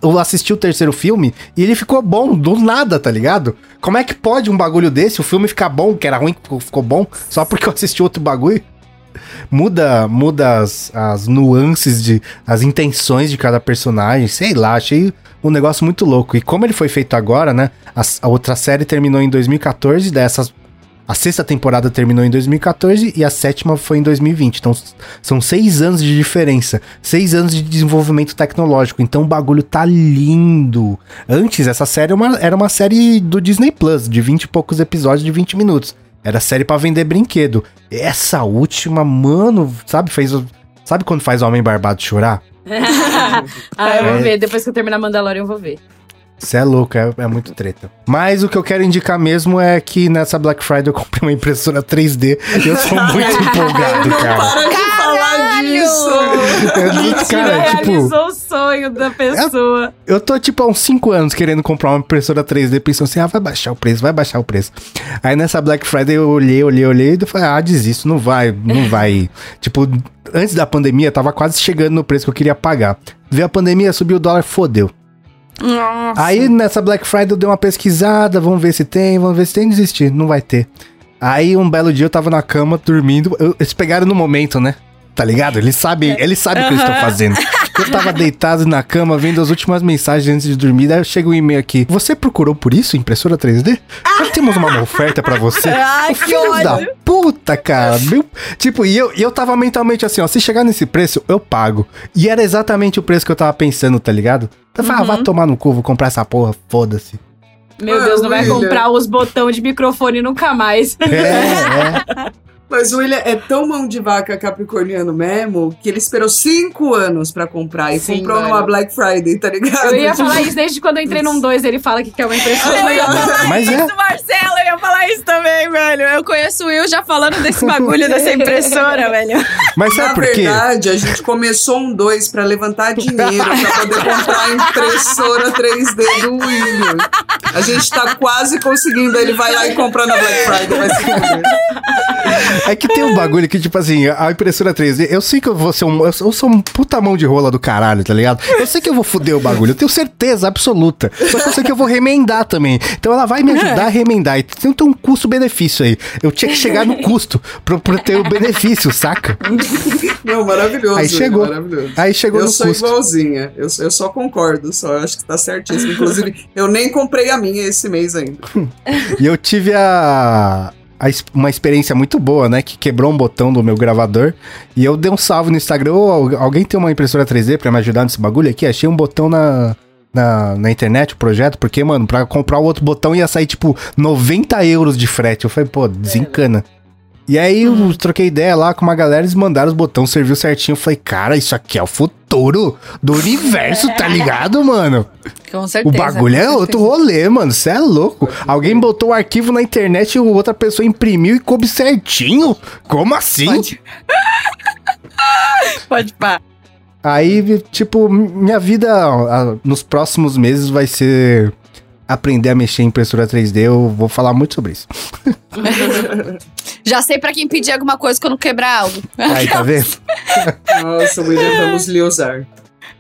Eu assisti o terceiro filme e ele ficou bom do nada, tá ligado? Como é que pode um bagulho desse, o filme ficar bom, que era ruim, ficou bom, só porque eu assisti outro bagulho? Muda, muda as, as nuances de. as intenções de cada personagem, sei lá, achei um negócio muito louco. E como ele foi feito agora, né? A, a outra série terminou em 2014, dessas. A sexta temporada terminou em 2014 e a sétima foi em 2020. Então são seis anos de diferença. Seis anos de desenvolvimento tecnológico. Então o bagulho tá lindo. Antes, essa série era uma, era uma série do Disney Plus, de 20 e poucos episódios de 20 minutos. Era série pra vender brinquedo. Essa última, mano, sabe, fez. Sabe quando faz o homem barbado chorar? [laughs] ah, eu É. vou ver. Depois que eu terminar Mandalorian, eu vou ver. Você é louco, é, é muito treta. Mas o que eu quero indicar mesmo é que nessa Black Friday eu comprei uma impressora 3D e eu sou [laughs] muito empolgado, cara. Para de falar disso! Eu, cara, tipo, realizou o sonho da pessoa. eu tô tipo há uns 5 anos querendo comprar uma impressora 3D, pensando assim, ah, vai baixar o preço, vai baixar o preço. Aí nessa Black Friday eu olhei, olhei, olhei e falei, ah, desisto, não vai, não vai. [laughs] tipo, antes da pandemia tava quase chegando no preço que eu queria pagar. Veio a pandemia, subiu o dólar, fodeu. Nossa. Aí nessa Black Friday eu dei uma pesquisada, vamos ver se tem, vamos ver se tem, desistir, não vai ter. Aí um belo dia eu tava na cama dormindo, eu- eles pegaram no momento, né? Tá ligado? Eles sabem, eles sabem o que eles estão fazendo. Eu tava deitado na cama vendo as últimas mensagens antes de dormir, daí chega um e-mail aqui. Você procurou por isso, impressora 3D? Nós temos uma [laughs] oferta pra você. Ai, Ô, que Filhos da puta, cara. Meu, tipo, e eu, e eu tava mentalmente assim, ó, se chegar nesse preço, eu pago. E era exatamente o preço que eu tava pensando, tá ligado? Eu falei, ah, vai tomar no cu, vou comprar essa porra, foda-se. Meu Ah, Deus, não vai comprar os botões de microfone nunca mais. É, [laughs] é. Mas o William é tão mão de vaca capricorniano mesmo que ele esperou cinco anos pra comprar e Sim, comprou mano. numa Black Friday, tá ligado? Eu ia Tipo, falar isso desde quando eu entrei num 2, ele fala que quer uma impressora. Eu ia falar [laughs] Mas é. isso, Marcelo, eu ia falar isso também, velho. Eu conheço o Will já falando desse bagulho dessa impressora, [laughs] velho. Mas Na sabe por quê? verdade, a gente começou um 2 pra levantar dinheiro pra poder comprar a impressora 3D do William. A gente tá quase conseguindo. Ele vai lá e compra na Black Friday, vai se fuder. É que tem um bagulho que, tipo assim, a impressora 3D, eu sei que eu vou ser um. Eu sou um puta mão de rola do caralho, tá ligado? Eu sei que eu vou foder o bagulho, eu tenho certeza absoluta. Só que eu sei que eu vou remendar também. Então ela vai me ajudar a remendar. E tem, um custo-benefício aí. Eu tinha que chegar no custo pra, pra ter o benefício, saca? Não, maravilhoso. Aí chegou. Maravilhoso. Aí chegou eu no sou custo. igualzinha. Eu, eu só concordo, só eu acho que tá certíssimo. Inclusive, eu nem comprei a minha esse mês ainda. E eu tive a, uma experiência muito boa, né? Que quebrou um botão do meu gravador. E eu dei um salve no Instagram. Al- alguém tem uma impressora 3D pra me ajudar nesse bagulho aqui? Achei um botão na, na, na internet, o projeto. Porque, mano, pra comprar o outro botão ia sair, tipo, 90 euros de frete. Eu falei, pô, desencana. E aí eu troquei ideia lá com uma galera, eles mandaram os botões, serviu certinho. Eu falei, cara, isso aqui é o futuro do universo, tá [laughs] ligado, mano? Com O certeza. bagulho com é outro rolê, mano. Você é louco. Alguém botou o arquivo na internet e outra pessoa imprimiu e coube certinho? Como assim? Pode. [laughs] Pode pá. Aí, tipo, minha vida ah, nos próximos meses vai ser aprender a mexer em impressora 3D. Eu vou falar muito sobre isso. [laughs] Já sei pra quem pedir alguma coisa quando quebrar algo. Aí, tá vendo? [laughs] Nossa, William, vamos lhe usar.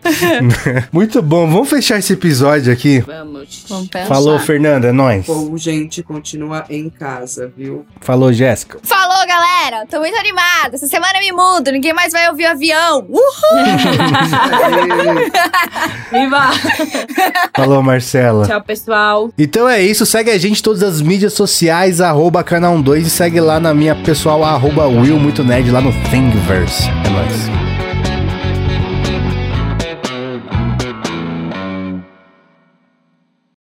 [laughs] Muito bom. Vamos fechar esse episódio aqui. Vamos. Vamos pensar. Falou, Fernanda. É nóis. Bom, gente, continua em casa, viu? Falou, Jéssica. Falou, galera! Tô muito animada. Essa semana eu me mudo. Ninguém mais vai ouvir o avião. Uh! [laughs] Viva! Falou, Marcela. Tchau, pessoal. Então é isso, segue a gente em todas as mídias sociais, arroba canal 2 e segue lá na minha pessoal, arroba Will Muito Nerd, lá no Thingiverse. É nóis.